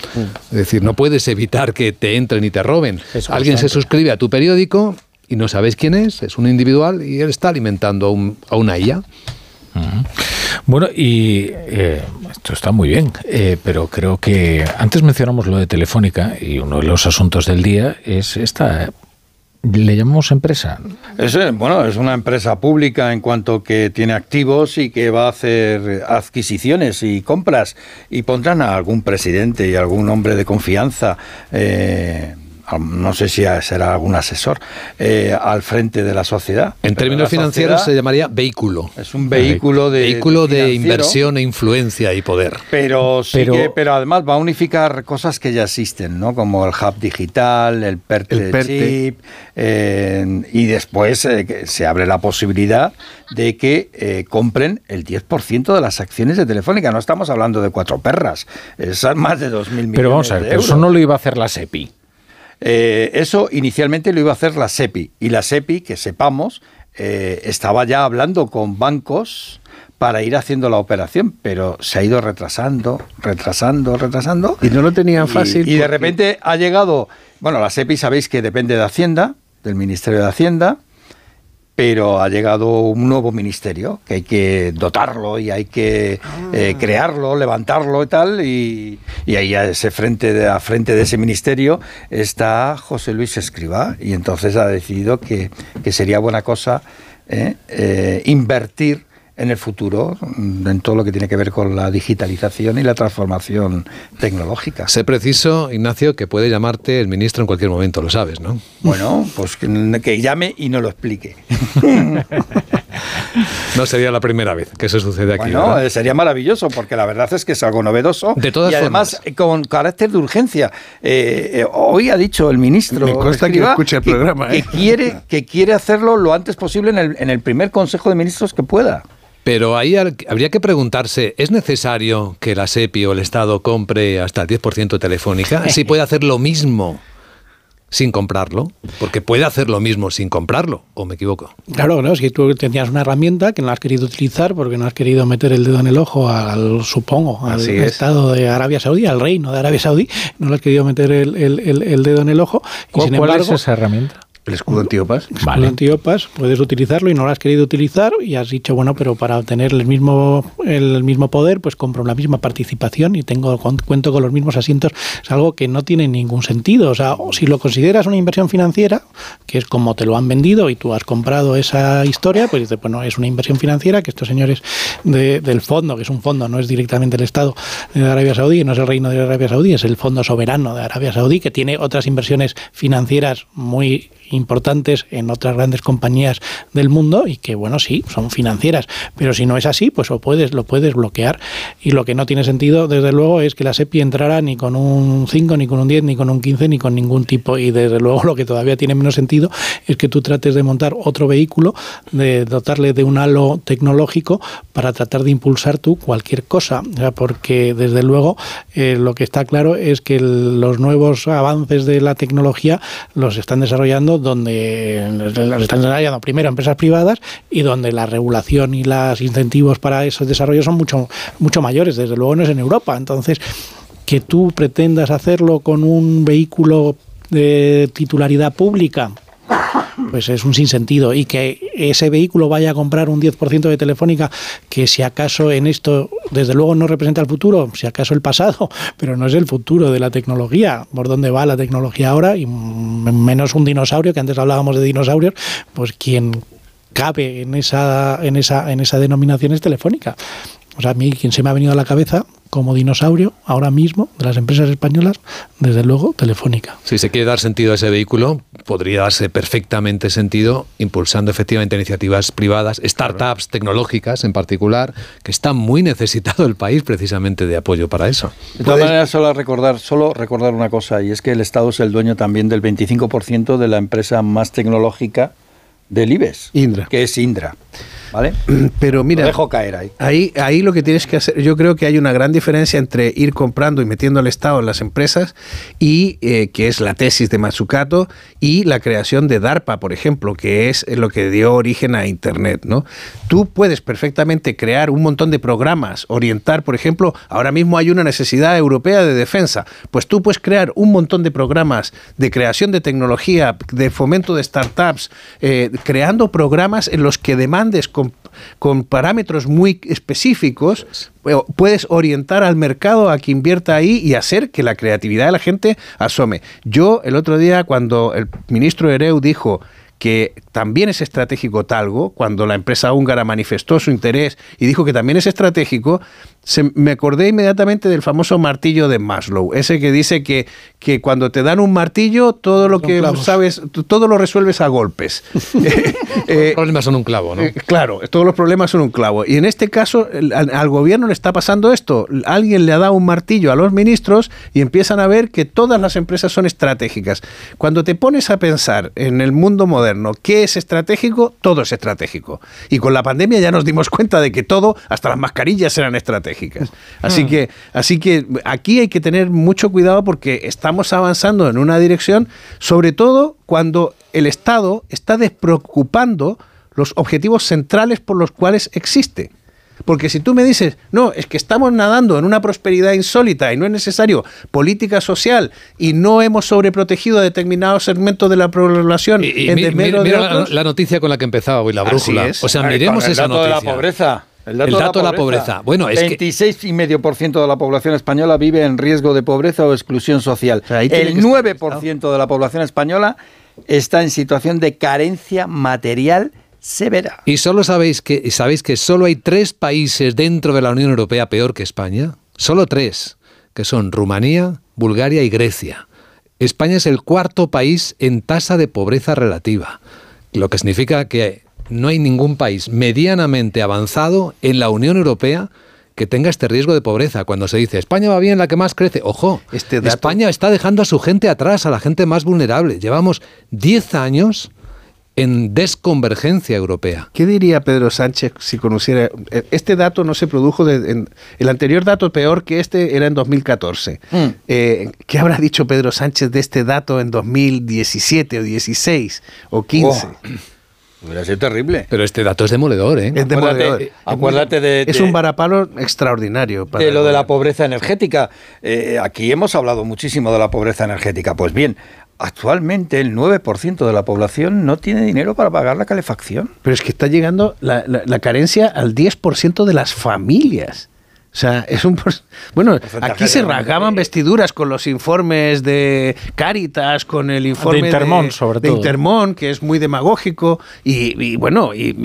Speaker 2: Es decir, no puedes evitar que te entren y te roben.
Speaker 1: Es
Speaker 2: Alguien se suscribe a tu periódico y no sabes quién es, es un individual y él está alimentando a, un- a una IA.
Speaker 1: Bueno, y eh, esto está muy bien, eh, pero creo que antes mencionamos lo de Telefónica y uno de los asuntos del día es esta, le llamamos empresa.
Speaker 3: Es, eh, bueno, es una empresa pública en cuanto que tiene activos y que va a hacer adquisiciones y compras y pondrán a algún presidente y algún hombre de confianza. eh, no sé si será algún asesor eh, al frente de la sociedad.
Speaker 2: En términos financieros se llamaría vehículo.
Speaker 3: es un vehículo de
Speaker 2: vehículo de
Speaker 3: financiero.
Speaker 2: inversión e influencia y poder.
Speaker 3: Pero sí
Speaker 1: Pero-
Speaker 3: que- pero además va a unificar cosas que ya existen, ¿no? Como el hub digital, el PERTE,
Speaker 4: El PERTE.
Speaker 3: chip, eh, y después eh, se abre la posibilidad de que eh, compren el 10% de las acciones de Telefónica. No estamos hablando de cuatro perras, es más de 2.000 millones
Speaker 1: Pero vamos a ver,
Speaker 3: de
Speaker 1: eso no lo iba a hacer la SEPI.
Speaker 3: Eh, eso inicialmente lo iba a hacer la SEPI y la SEPI, que sepamos, eh, estaba ya hablando con bancos para ir haciendo la operación, pero se ha ido retrasando, retrasando, retrasando.
Speaker 4: Y no lo tenían fácil.
Speaker 3: Y, y de repente ha llegado, bueno, la SEPI sabéis que depende de Hacienda, del Ministerio de Hacienda, pero ha llegado un nuevo ministerio que hay que dotarlo y hay que eh, crearlo, levantarlo y tal, y, y ahí a ese frente de, a frente de ese ministerio está José Luis Escribá y entonces ha decidido que, que sería buena cosa eh, eh, invertir en el futuro en todo lo que tiene que ver con la digitalización y la transformación tecnológica.
Speaker 2: Sé preciso, Ignacio, que puede llamarte el ministro en cualquier momento, lo sabes, ¿no?
Speaker 3: Bueno, pues que, que llame y no lo explique.
Speaker 2: No sería la primera vez que eso sucede aquí.
Speaker 3: Bueno,
Speaker 2: ¿verdad?
Speaker 3: eh, sería maravilloso porque la verdad es que es algo novedoso
Speaker 2: De todas
Speaker 3: y además eh, con carácter de urgencia. Eh, eh, hoy ha dicho el ministro
Speaker 4: Me consta que escucha el
Speaker 3: que-
Speaker 4: programa,
Speaker 3: que,
Speaker 4: ¿eh?
Speaker 3: quiere que quiere hacerlo lo antes posible en el, en el primer Consejo de Ministros que pueda.
Speaker 2: Pero ahí habría que preguntarse, ¿es necesario que la SEPI o el Estado compre hasta el 10% de Telefónica? Si puede hacer lo mismo sin comprarlo, porque puede hacer lo mismo sin comprarlo, ¿o me equivoco?
Speaker 5: Claro, ¿no? Si tú tenías una herramienta que no has querido utilizar porque no has querido meter el dedo en el ojo al, supongo, al
Speaker 4: Así es.
Speaker 5: Estado de Arabia Saudí, al reino de Arabia Saudí, no le has querido meter el, el- el- el dedo en el ojo. Y
Speaker 1: ¿Cuál,
Speaker 5: sin
Speaker 1: cuál
Speaker 5: embargo,
Speaker 1: es esa herramienta?
Speaker 4: El escudo antiopas.
Speaker 5: Con antiopas puedes utilizarlo y no lo has querido utilizar y has dicho, bueno, pero para obtener el mismo, el mismo poder, pues compro la misma participación y tengo cuento con los mismos asientos. Es algo que no tiene ningún sentido. O sea, si lo consideras una inversión financiera, que es como te lo han vendido y tú has comprado esa historia, pues dices, bueno, es una inversión financiera que estos señores de- del fondo, que es un fondo, no es directamente el Estado de Arabia Saudí, no es el reino de Arabia Saudí, es el fondo soberano de Arabia Saudí, que tiene otras inversiones financieras muy importantes en otras grandes compañías del mundo y que bueno sí son financieras. Pero si no es así pues lo puedes lo puedes bloquear. Y lo que no tiene sentido desde luego es que la SEPI entrara ni con un 5 ni con un 10 ni con un 15 ni con ningún tipo. Y desde luego lo que todavía tiene menos sentido es que tú trates de montar otro vehículo de dotarle de un halo tecnológico para tratar de impulsar tú cualquier cosa. Porque desde luego eh, lo que está claro es que los nuevos avances de la tecnología los están desarrollando donde están desarrollando primero empresas privadas y donde la regulación y los incentivos para esos desarrollos son mucho mucho mayores. Desde luego no es en Europa. Entonces que tú pretendas hacerlo con un vehículo de titularidad pública pues es un sinsentido. Y que ese vehículo vaya a comprar un 10% de Telefónica que si acaso en esto desde luego no representa el futuro, si acaso el pasado, pero no es el futuro de la tecnología, por dónde va la tecnología ahora y menos un dinosaurio, que antes hablábamos de dinosaurios, pues quien cabe en esa, en esa, en esa denominación es telefónica. O sea, a mí quien se me ha venido a la cabeza como dinosaurio ahora mismo de las empresas españolas, desde luego Telefónica.
Speaker 2: Si se quiere dar sentido a ese vehículo, podría darse perfectamente sentido impulsando efectivamente iniciativas privadas, startups tecnológicas en particular, que está muy necesitado el país precisamente de apoyo para eso.
Speaker 3: De todas maneras, solo recordar, solo recordar una cosa, y es que el Estado es el dueño también del 25% de la empresa más tecnológica del IBEX,
Speaker 4: Indra.
Speaker 3: que es Indra. ¿Vale?
Speaker 4: Pero mira,
Speaker 3: Lo dejo caer ahí.
Speaker 4: Ahí, ahí lo que tienes que hacer, yo creo que hay una gran diferencia entre ir comprando y metiendo al Estado en las empresas y eh, que es la tesis de Matsukato y la creación de DARPA, por ejemplo, que es lo que dio origen a Internet, ¿no? Tú puedes perfectamente crear un montón de programas, orientar, por ejemplo, ahora mismo hay una necesidad europea de defensa, pues tú puedes crear un montón de programas de creación de tecnología, de fomento de startups, eh, creando programas en los que demandes con, parámetros muy específicos, eh, puedes orientar al mercado a que invierta ahí y hacer que la creatividad de la gente asome. Yo el otro día cuando el ministro Ereu dijo que también es estratégico Talgo, cuando la empresa húngara manifestó su interés y dijo que también es estratégico, se, me acordé inmediatamente del famoso martillo de Maslow, ese que dice que, que cuando te dan un martillo, todo lo que sabes, todo lo resuelves a golpes.
Speaker 2: los problemas son un clavo, ¿no?
Speaker 4: Eh, claro, todos los problemas son un clavo. Y en este caso, el- al, al gobierno le está pasando esto. Alguien le ha dado un martillo a los ministros y empiezan a ver que todas las empresas son estratégicas. Cuando te pones a pensar en el mundo moderno, ¿qué es estratégico? Todo es estratégico. Y con la pandemia ya nos dimos cuenta de que todo, hasta las mascarillas eran estratégicas. Así
Speaker 20: Mm.
Speaker 4: que, así que aquí hay que tener mucho cuidado porque estamos avanzando en una dirección, sobre todo cuando el Estado está despreocupando los objetivos centrales por los cuales existe. Porque si tú me dices, no, es que estamos nadando en una prosperidad insólita y no es necesario política social y no hemos sobreprotegido a determinados segmentos de la población
Speaker 2: Y
Speaker 4: en
Speaker 2: mi- mira
Speaker 4: de
Speaker 2: la,
Speaker 4: otros,
Speaker 2: la noticia con la que empezaba hoy la
Speaker 4: Así
Speaker 2: brújula.
Speaker 4: es.
Speaker 2: O sea,
Speaker 3: Con
Speaker 2: miremos
Speaker 3: el
Speaker 2: esa
Speaker 3: dato de la
Speaker 2: noticia.
Speaker 3: pobreza. El dato,
Speaker 2: El dato de la pobreza. Bueno, es que
Speaker 3: 26,5% de la población española vive en riesgo de pobreza o exclusión social.
Speaker 4: ahí tiene
Speaker 3: el
Speaker 4: que estar
Speaker 3: 9% de la población española está en situación de carencia material severa.
Speaker 2: ¿Y solo sabéis que, sabéis que solo hay tres países dentro de la Unión Europea peor que España? Solo tres, que son Rumanía, Bulgaria y Grecia. España es el cuarto país en tasa de pobreza relativa, lo que significa que no hay ningún país medianamente avanzado en la Unión Europea que tenga este riesgo de pobreza. Cuando se dice España va bien, la que más crece, ojo,
Speaker 4: Este dato-
Speaker 2: España está dejando a su gente atrás, a la gente más vulnerable. Llevamos 10 años en desconvergencia europea.
Speaker 4: ¿Qué diría Pedro Sánchez si conociera? eh, Este dato no se produjo, de- en- el anterior dato peor que este era en 2014.
Speaker 3: Mm.
Speaker 4: Eh, ¿Qué habrá dicho Pedro Sánchez de este dato en 2017 o 16 o 15?
Speaker 3: Hubiera sido terrible.
Speaker 2: Pero este dato es demoledor, ¿eh?
Speaker 4: Es demoledor.
Speaker 3: Acuérdate, acuérdate de,
Speaker 4: Es un varapalo extraordinario. para
Speaker 3: de lo de la pobreza energética. Eh, aquí hemos hablado muchísimo de la pobreza energética. Pues bien, actualmente el 9% de la población no tiene dinero para pagar la calefacción.
Speaker 4: Pero es que está llegando la, la- la carencia al 10% de las familias. O sea, es un... Bueno, aquí se rasgaban vestiduras con los informes de Cáritas, con el informe
Speaker 1: Intermón, sobre
Speaker 4: de
Speaker 1: todo.
Speaker 4: Intermón, que es muy demagógico, y, y bueno, y,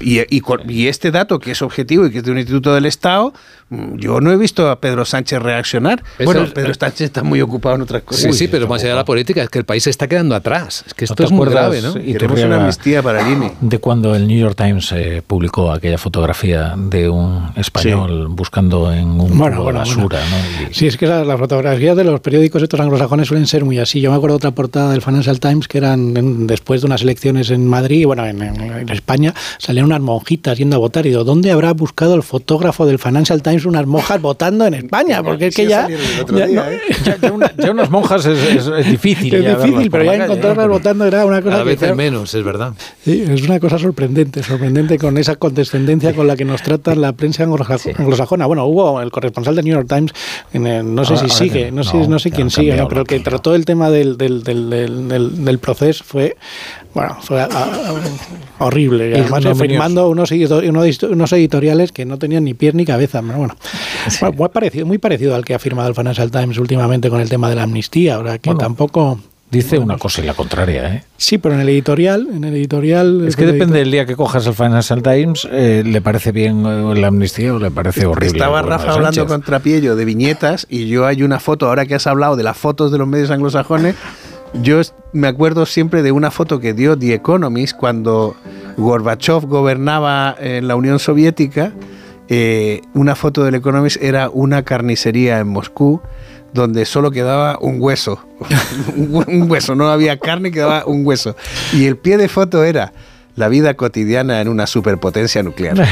Speaker 4: y- este dato que es objetivo y que es de un instituto del Estado, yo no he visto a Pedro Sánchez reaccionar.
Speaker 2: Eso
Speaker 4: bueno,
Speaker 2: es-
Speaker 4: Pedro Sánchez está muy ocupado en otras cosas.
Speaker 2: Sí, sí, pero más allá de la política, es que el país se está quedando atrás. Es que
Speaker 1: ¿No
Speaker 2: esto es muy grave, ¿no?
Speaker 1: y te
Speaker 4: Queremos
Speaker 1: ríe
Speaker 4: una
Speaker 1: la-
Speaker 4: amnistía para Lini.
Speaker 1: De cuando el New York Times eh, publicó aquella fotografía de un español buscando en un
Speaker 5: Bueno, bueno,
Speaker 1: basura,
Speaker 5: bueno.
Speaker 1: ¿no? Y-
Speaker 5: Sí, es que la- las fotografías de los periódicos estos anglosajones suelen ser muy así. Yo me acuerdo de otra portada del Financial Times que eran en- después de unas elecciones en Madrid, bueno, en, en- en España, salían unas monjitas yendo a votar. Y digo, ¿dónde habrá buscado el fotógrafo del Financial Times unas monjas votando en España? Porque es que ya... ya no-
Speaker 1: ya, ya una- ya unas monjas es, es- es difícil.
Speaker 5: es difícil, pero ya
Speaker 1: calle,
Speaker 5: encontrarlas votando era una cosa que,
Speaker 2: hay
Speaker 5: claro,
Speaker 2: menos, es verdad.
Speaker 5: Sí, es una cosa sorprendente, sorprendente con esa condescendencia con la que nos trata la prensa anglosa- anglosajona. Bueno, hubo el corresponsal del New York Times, en el- no sé
Speaker 1: Ahora-
Speaker 5: si
Speaker 1: ahora
Speaker 5: sigue, no, sé,
Speaker 1: no,
Speaker 5: sé quién sigue, ¿no? pero
Speaker 1: la
Speaker 5: que trató el tema del, del, del, del, del- del proceso fue, bueno, fue ah, ah, horrible. Y además firmando unos, unos, editoriales que no tenían ni pies ni cabeza. Pero bueno, Bueno, muy, parecido, muy parecido al que ha firmado el Financial Times últimamente con el tema de la amnistía, ahora que
Speaker 1: Bueno,
Speaker 5: tampoco...
Speaker 1: Dice una cosa y la contraria, ¿eh?
Speaker 5: Sí, pero en el editorial, en el editorial...
Speaker 1: Es que depende del día que cojas el Financial Times, eh, le parece bien eh, la amnistía o le parece horrible.
Speaker 4: Estaba Rafa hablando contra Piello de viñetas y yo hay una foto, ahora que has hablado de las fotos de los medios anglosajones, yo me acuerdo siempre de una foto que dio The Economist cuando Gorbachev gobernaba en la Unión Soviética. Eh, una foto del Economist era una carnicería en Moscú donde solo quedaba un hueso. un hue- un hueso, no había carne, quedaba un hueso. Y el pie de foto era la vida cotidiana en una superpotencia nuclear.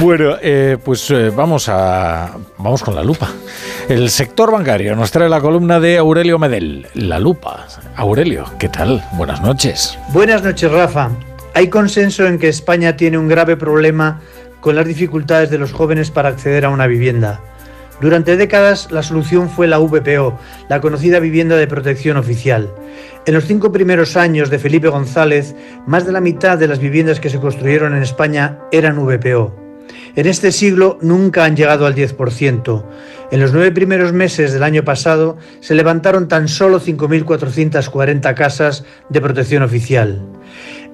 Speaker 1: Bueno, eh, pues eh, vamos a vamos con la lupa. El sector bancario nos trae la columna de Aurelio Medel, la lupa. Aurelio, ¿qué tal? Buenas noches.
Speaker 20: Buenas noches, Rafa. Hay consenso en que España tiene un grave problema con las dificultades de los jóvenes para acceder a una vivienda. Durante décadas la solución fue la VPO, la conocida vivienda de protección oficial. En los cinco primeros años de Felipe González, más de la mitad de las viviendas que se construyeron en España eran VPO. En este siglo nunca han llegado al 10%. En los nueve primeros meses del año pasado se levantaron tan solo 5.440 casas de protección oficial.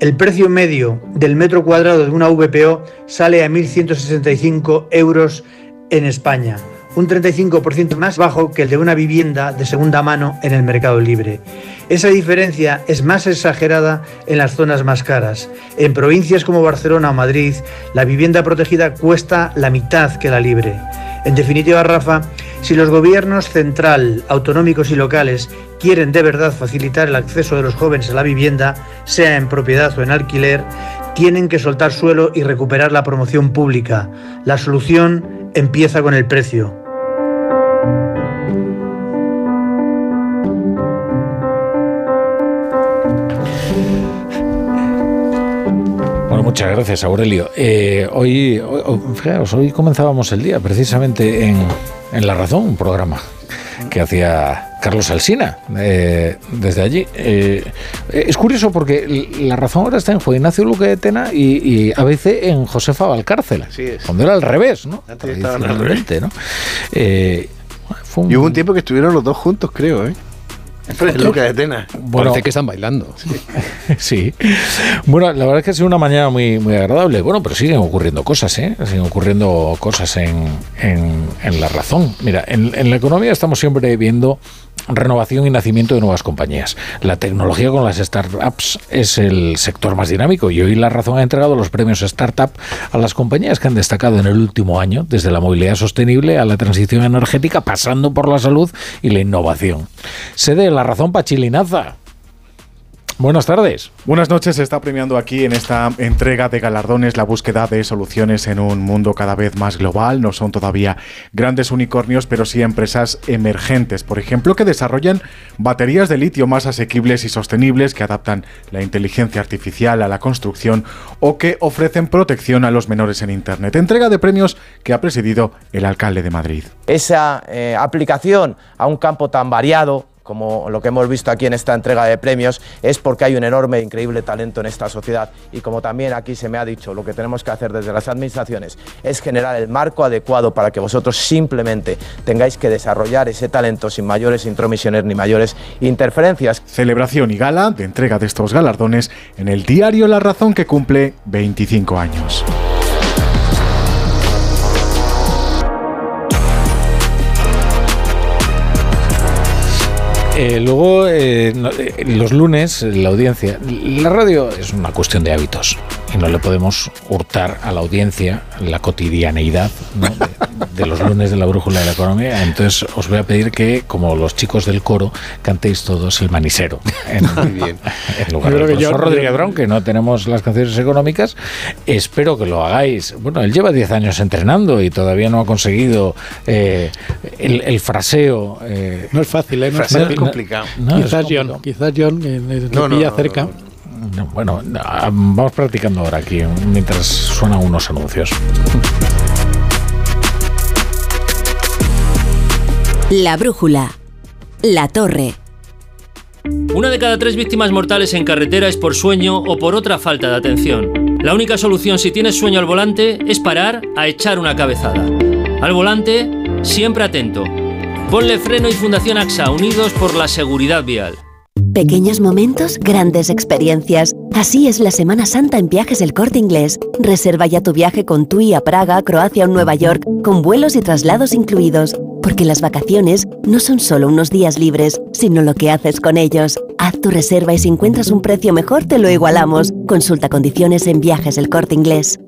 Speaker 20: El precio medio del metro cuadrado de una VPO sale a 1.165 euros en España, un 35% más bajo que el de una vivienda de segunda mano en el mercado libre. Esa diferencia es más exagerada en las zonas más caras. En provincias como Barcelona o Madrid, la vivienda protegida cuesta la mitad que la libre. En definitiva, Rafa, si los gobiernos central, autonómicos y locales quieren de verdad facilitar el acceso de los jóvenes a la vivienda, sea en propiedad o en alquiler, tienen que soltar suelo y recuperar la promoción pública. La solución empieza con el precio.
Speaker 1: Muchas gracias, Aurelio. Eh, hoy, hoy, hoy- fijaos, hoy comenzábamos el día precisamente en, en La Razón, un programa que hacía Carlos Alsina eh, desde allí. Eh, es curioso porque La Razón ahora está en Juan Ignacio Luque de Tena y, y ABC en Josefa Valcárcel. Cuando era al revés, ¿no?
Speaker 4: Antes estaban al revés.
Speaker 1: ¿no? Eh, fue un-
Speaker 4: Y hubo un tiempo que estuvieron los dos juntos, creo, ¿eh? En Luca de Tena.
Speaker 1: Bueno.
Speaker 2: Parece que están bailando.
Speaker 1: Sí. Bueno, la verdad es que ha sido una mañana muy, muy agradable. Bueno, pero siguen ocurriendo cosas, ¿eh? Siguen ocurriendo cosas en, en- en la razón. Mira, en, en la economía estamos siempre viendo renovación y nacimiento de nuevas compañías. La tecnología con las startups es el sector más dinámico y hoy la razón ha entregado los premios Startup a las compañías que han destacado en el último año, desde la movilidad sostenible a la transición energética, pasando por la salud y la innovación. Sede la razón Pachilinaza. Buenas tardes.
Speaker 21: Buenas noches. Se está premiando aquí en esta entrega de galardones la búsqueda de soluciones en un mundo cada vez más global. No son todavía grandes unicornios, pero sí empresas emergentes, por ejemplo, que desarrollan baterías de litio más asequibles y sostenibles, que adaptan la inteligencia artificial a la construcción o que ofrecen protección a los menores en Internet. Entrega de premios que ha presidido el alcalde de Madrid.
Speaker 22: esa eh, aplicación a un campo tan variado como lo que hemos visto aquí en esta entrega de premios, es porque hay un enorme, increíble talento en esta sociedad y como también aquí se me ha dicho, lo que tenemos que hacer desde las administraciones es generar el marco adecuado para que vosotros simplemente tengáis que desarrollar ese talento sin mayores intromisiones ni mayores interferencias.
Speaker 21: Celebración y gala de entrega de estos galardones en el diario La Razón que cumple 25 años.
Speaker 1: Eh, luego, eh, eh, los lunes, la audiencia. La radio es una cuestión de hábitos y no le podemos hurtar a la audiencia la cotidianeidad ¿no? de, de los lunes de la brújula de la economía. Entonces, os voy a pedir que, como los chicos del coro, cantéis todos el manisero. En, en lugar
Speaker 5: Yo creo
Speaker 1: del
Speaker 5: que
Speaker 1: profesor
Speaker 5: yo-
Speaker 1: Rodríguez Brown, que no tenemos las canciones económicas. Espero que lo hagáis. Bueno, él lleva 10 años entrenando y todavía no ha conseguido eh, el, el fraseo. eh,
Speaker 5: No es fácil, ¿eh? No es fácil.
Speaker 1: no- no, es
Speaker 5: quizás John, quizás John, pilla
Speaker 1: no,
Speaker 5: cerca.
Speaker 1: No, bueno, vamos practicando ahora aquí mientras suenan unos anuncios.
Speaker 12: La brújula. La torre.
Speaker 9: Una de cada tres víctimas mortales en carretera es por sueño o por otra falta de atención. La única solución si tienes sueño al volante es parar a echar una cabezada. Al volante, siempre atento. Ponle Freno y Fundación AXA, unidos por la seguridad vial.
Speaker 23: Pequeños momentos, grandes experiencias. Así es la Semana Santa en Viajes El Corte Inglés. Reserva ya tu viaje con TUI a Praga, Croacia o Nueva York, con vuelos y traslados incluidos. Porque las vacaciones no son solo unos días libres, sino lo que haces con ellos. Haz tu reserva y si encuentras un precio mejor te lo igualamos. Consulta condiciones en Viajes El Corte Inglés.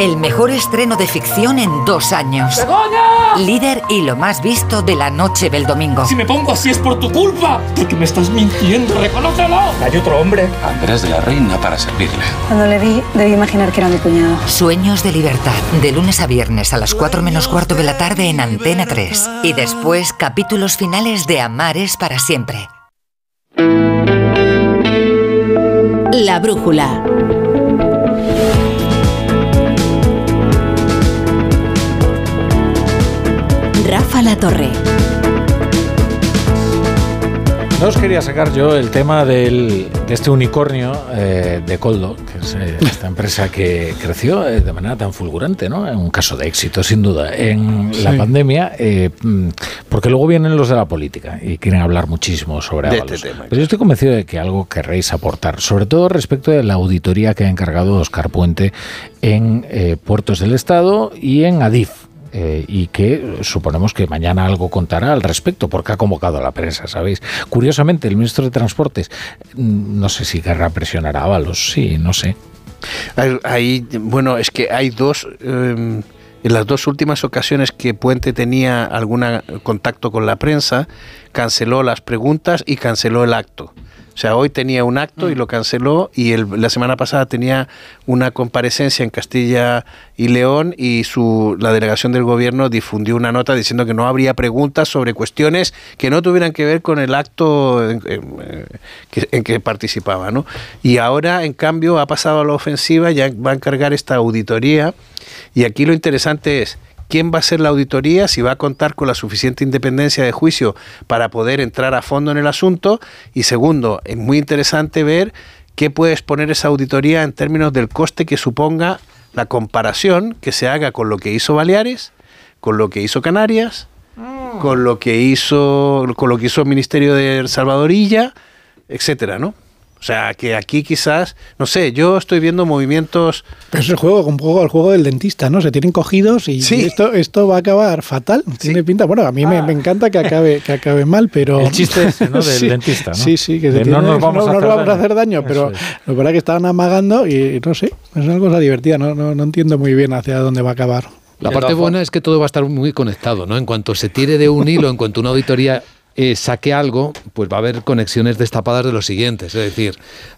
Speaker 24: El mejor estreno de ficción en dos años. Líder y lo más visto de la noche del domingo.
Speaker 25: Si me pongo así es por tu culpa, porque me estás mintiendo, reconócelo. Hay otro hombre.
Speaker 26: Andrés de la Reina para servirle.
Speaker 27: Cuando le vi, debí imaginar que era mi cuñado.
Speaker 24: Sueños de libertad, de lunes a viernes a las 4 menos cuarto de la tarde en Antena 3. Y después capítulos finales de Amar es para siempre.
Speaker 12: La brújula. Rafa La Torre.
Speaker 1: No os quería sacar yo el tema del, de este unicornio eh, de Coldo, que es eh, esta empresa que creció eh, de manera tan fulgurante, ¿no? En un caso de éxito, sin duda, en la pandemia, eh, mm, porque luego vienen los de la política y quieren hablar muchísimo sobre Ábalos.
Speaker 4: este tema,
Speaker 1: Pero yo estoy convencido de que algo querréis aportar, sobre todo respecto de la auditoría que ha encargado Oscar Puente en eh, Puertos del Estado y en Adif. Eh, y que suponemos que mañana algo contará al respecto, porque ha convocado a la prensa, ¿sabéis? Curiosamente, el ministro de Transportes, mm, no sé si querrá presionar a Ábalos, sí, no sé.
Speaker 4: Hay, bueno, es que hay dos. eh, en las dos últimas ocasiones que Puente tenía algún contacto con la prensa, canceló las preguntas y canceló el acto. O sea, hoy tenía un acto y lo canceló y el- la semana pasada tenía una comparecencia en Castilla y León y su, la delegación del gobierno difundió una nota diciendo que no habría preguntas sobre cuestiones que no tuvieran que ver con el acto en, en- que, en que participaba. ¿no? Y ahora, en cambio, ha pasado a la ofensiva, ya va a encargar esta auditoría y aquí lo interesante es quién va a hacer la auditoría, si va a contar con la suficiente independencia de juicio para poder entrar a fondo en el asunto. Y segundo, es muy interesante ver qué puede exponer esa auditoría en términos del coste que suponga la comparación que se haga con lo que hizo Baleares, con lo que hizo Canarias, con lo que hizo, con lo que hizo el Ministerio de Salvadorilla, etcétera, ¿no? O sea, que aquí quizás, no sé, yo estoy viendo movimientos
Speaker 5: Es el juego, un poco el juego del dentista, ¿no? Se tienen cogidos y esto, esto va a acabar fatal. Tiene pinta. Bueno, a mí me, me encanta que acabe, que acabe mal, pero.
Speaker 1: El chiste ese, ¿no? Del dentista, ¿no?
Speaker 5: Sí, sí, que
Speaker 1: no nos vamos a
Speaker 5: no
Speaker 1: hacer
Speaker 5: vamos a
Speaker 1: daño.
Speaker 5: hacer daño, pero lo verdad que estaban amagando y no sé, es una cosa divertida, no, no, no entiendo muy bien hacia dónde va a acabar.
Speaker 2: La parte buena es que todo va a estar muy conectado, ¿no? En cuanto se tire de un hilo, en cuanto una auditoría eh, saque algo, pues va a haber conexiones destapadas de los siguientes. Es decir,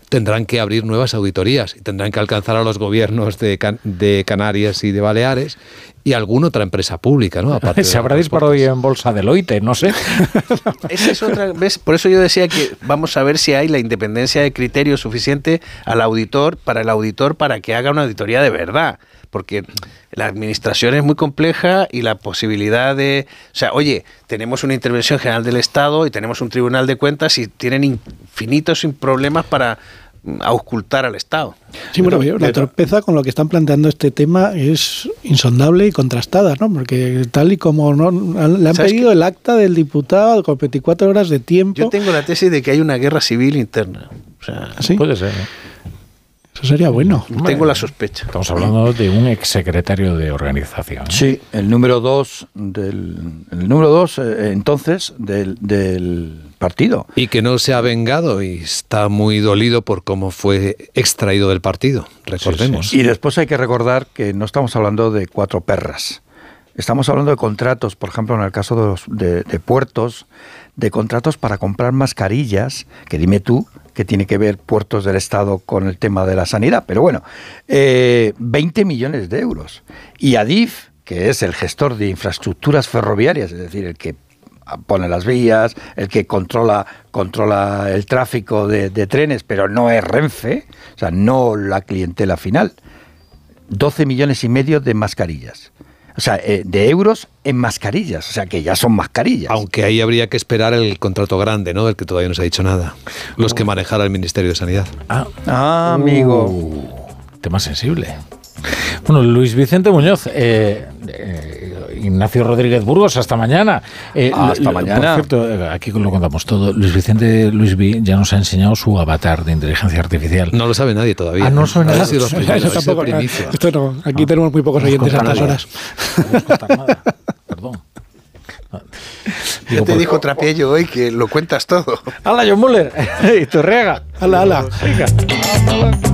Speaker 2: tendrán que abrir nuevas auditorías y tendrán que alcanzar a los gobiernos de, Can- de Canarias y de Baleares y alguna otra empresa pública, ¿no? Aparte
Speaker 1: Se habrá disparado hoy en bolsa Deloitte, no sé.
Speaker 4: Esa es otra vez, por eso yo decía que vamos a ver si hay la independencia de criterio suficiente al auditor, para el auditor, para que haga una auditoría de verdad. Porque la administración es muy compleja y la posibilidad de. O sea, oye, tenemos una intervención general del Estado y tenemos un tribunal de cuentas y tienen infinitos problemas para mm, auscultar al Estado.
Speaker 5: Sí, bueno, yo- la torpeza con lo que están planteando este tema es insondable y contrastada, ¿no? Porque tal y como no le han
Speaker 4: ¿Sabes
Speaker 5: pedido el acta del diputado con 24 horas de tiempo.
Speaker 4: Yo tengo la tesis de que hay una guerra civil interna. O sea,
Speaker 5: ¿Sí?
Speaker 1: Puede ser.
Speaker 5: Eso sería bueno.
Speaker 4: Tengo la sospecha.
Speaker 1: Estamos hablando de un exsecretario de organización. ¿eh?
Speaker 3: Sí, el número dos del el número dos eh, entonces del, del partido.
Speaker 2: Y que no se ha vengado y está muy dolido por cómo fue extraído del partido, recordemos.
Speaker 3: Y después hay que recordar que no estamos hablando de cuatro perras. Estamos hablando de contratos, por ejemplo, en el caso de, los, de, de puertos, de contratos para comprar mascarillas, que dime tú, que tiene que ver puertos del Estado con el tema de la sanidad, pero bueno, eh, 20 millones de euros. Y Adif, que es el gestor de infraestructuras ferroviarias, es decir, el que pone las vías, el que controla, controla el tráfico de, de trenes, pero no es Renfe, o sea, no la clientela final. 12 millones y medio de mascarillas. O sea, eh, de euros en mascarillas. O sea, que ya son mascarillas.
Speaker 2: Aunque ahí habría que esperar el contrato grande, ¿no? Del que todavía no se ha dicho nada. Los que manejara el Ministerio de Sanidad.
Speaker 1: Ah,
Speaker 3: Ah, amigo.
Speaker 1: Uh, tema sensible. Bueno, Luis Vicente Muñoz, eh, eh, Ignacio Rodríguez Burgos, hasta mañana. Eh,
Speaker 3: Hasta
Speaker 1: lo-
Speaker 3: mañana.
Speaker 1: Por cierto, eh, aquí lo contamos todo. Luis Vicente Luis V ya nos ha enseñado su avatar de inteligencia artificial.
Speaker 2: No lo sabe nadie todavía.
Speaker 1: Ah, no
Speaker 2: sido los primeros, es
Speaker 5: tampoco,
Speaker 2: primicia.
Speaker 5: esto no, aquí tenemos muy pocos
Speaker 1: no os
Speaker 5: oyentes a estas
Speaker 1: nada.
Speaker 5: horas.
Speaker 1: No nada. Perdón.
Speaker 4: Ya te
Speaker 1: por-
Speaker 4: dijo Trapiello hoy que lo cuentas todo.
Speaker 1: ¡Hala, John Muller! y Torrega.
Speaker 5: Ala, ala.
Speaker 1: Venga.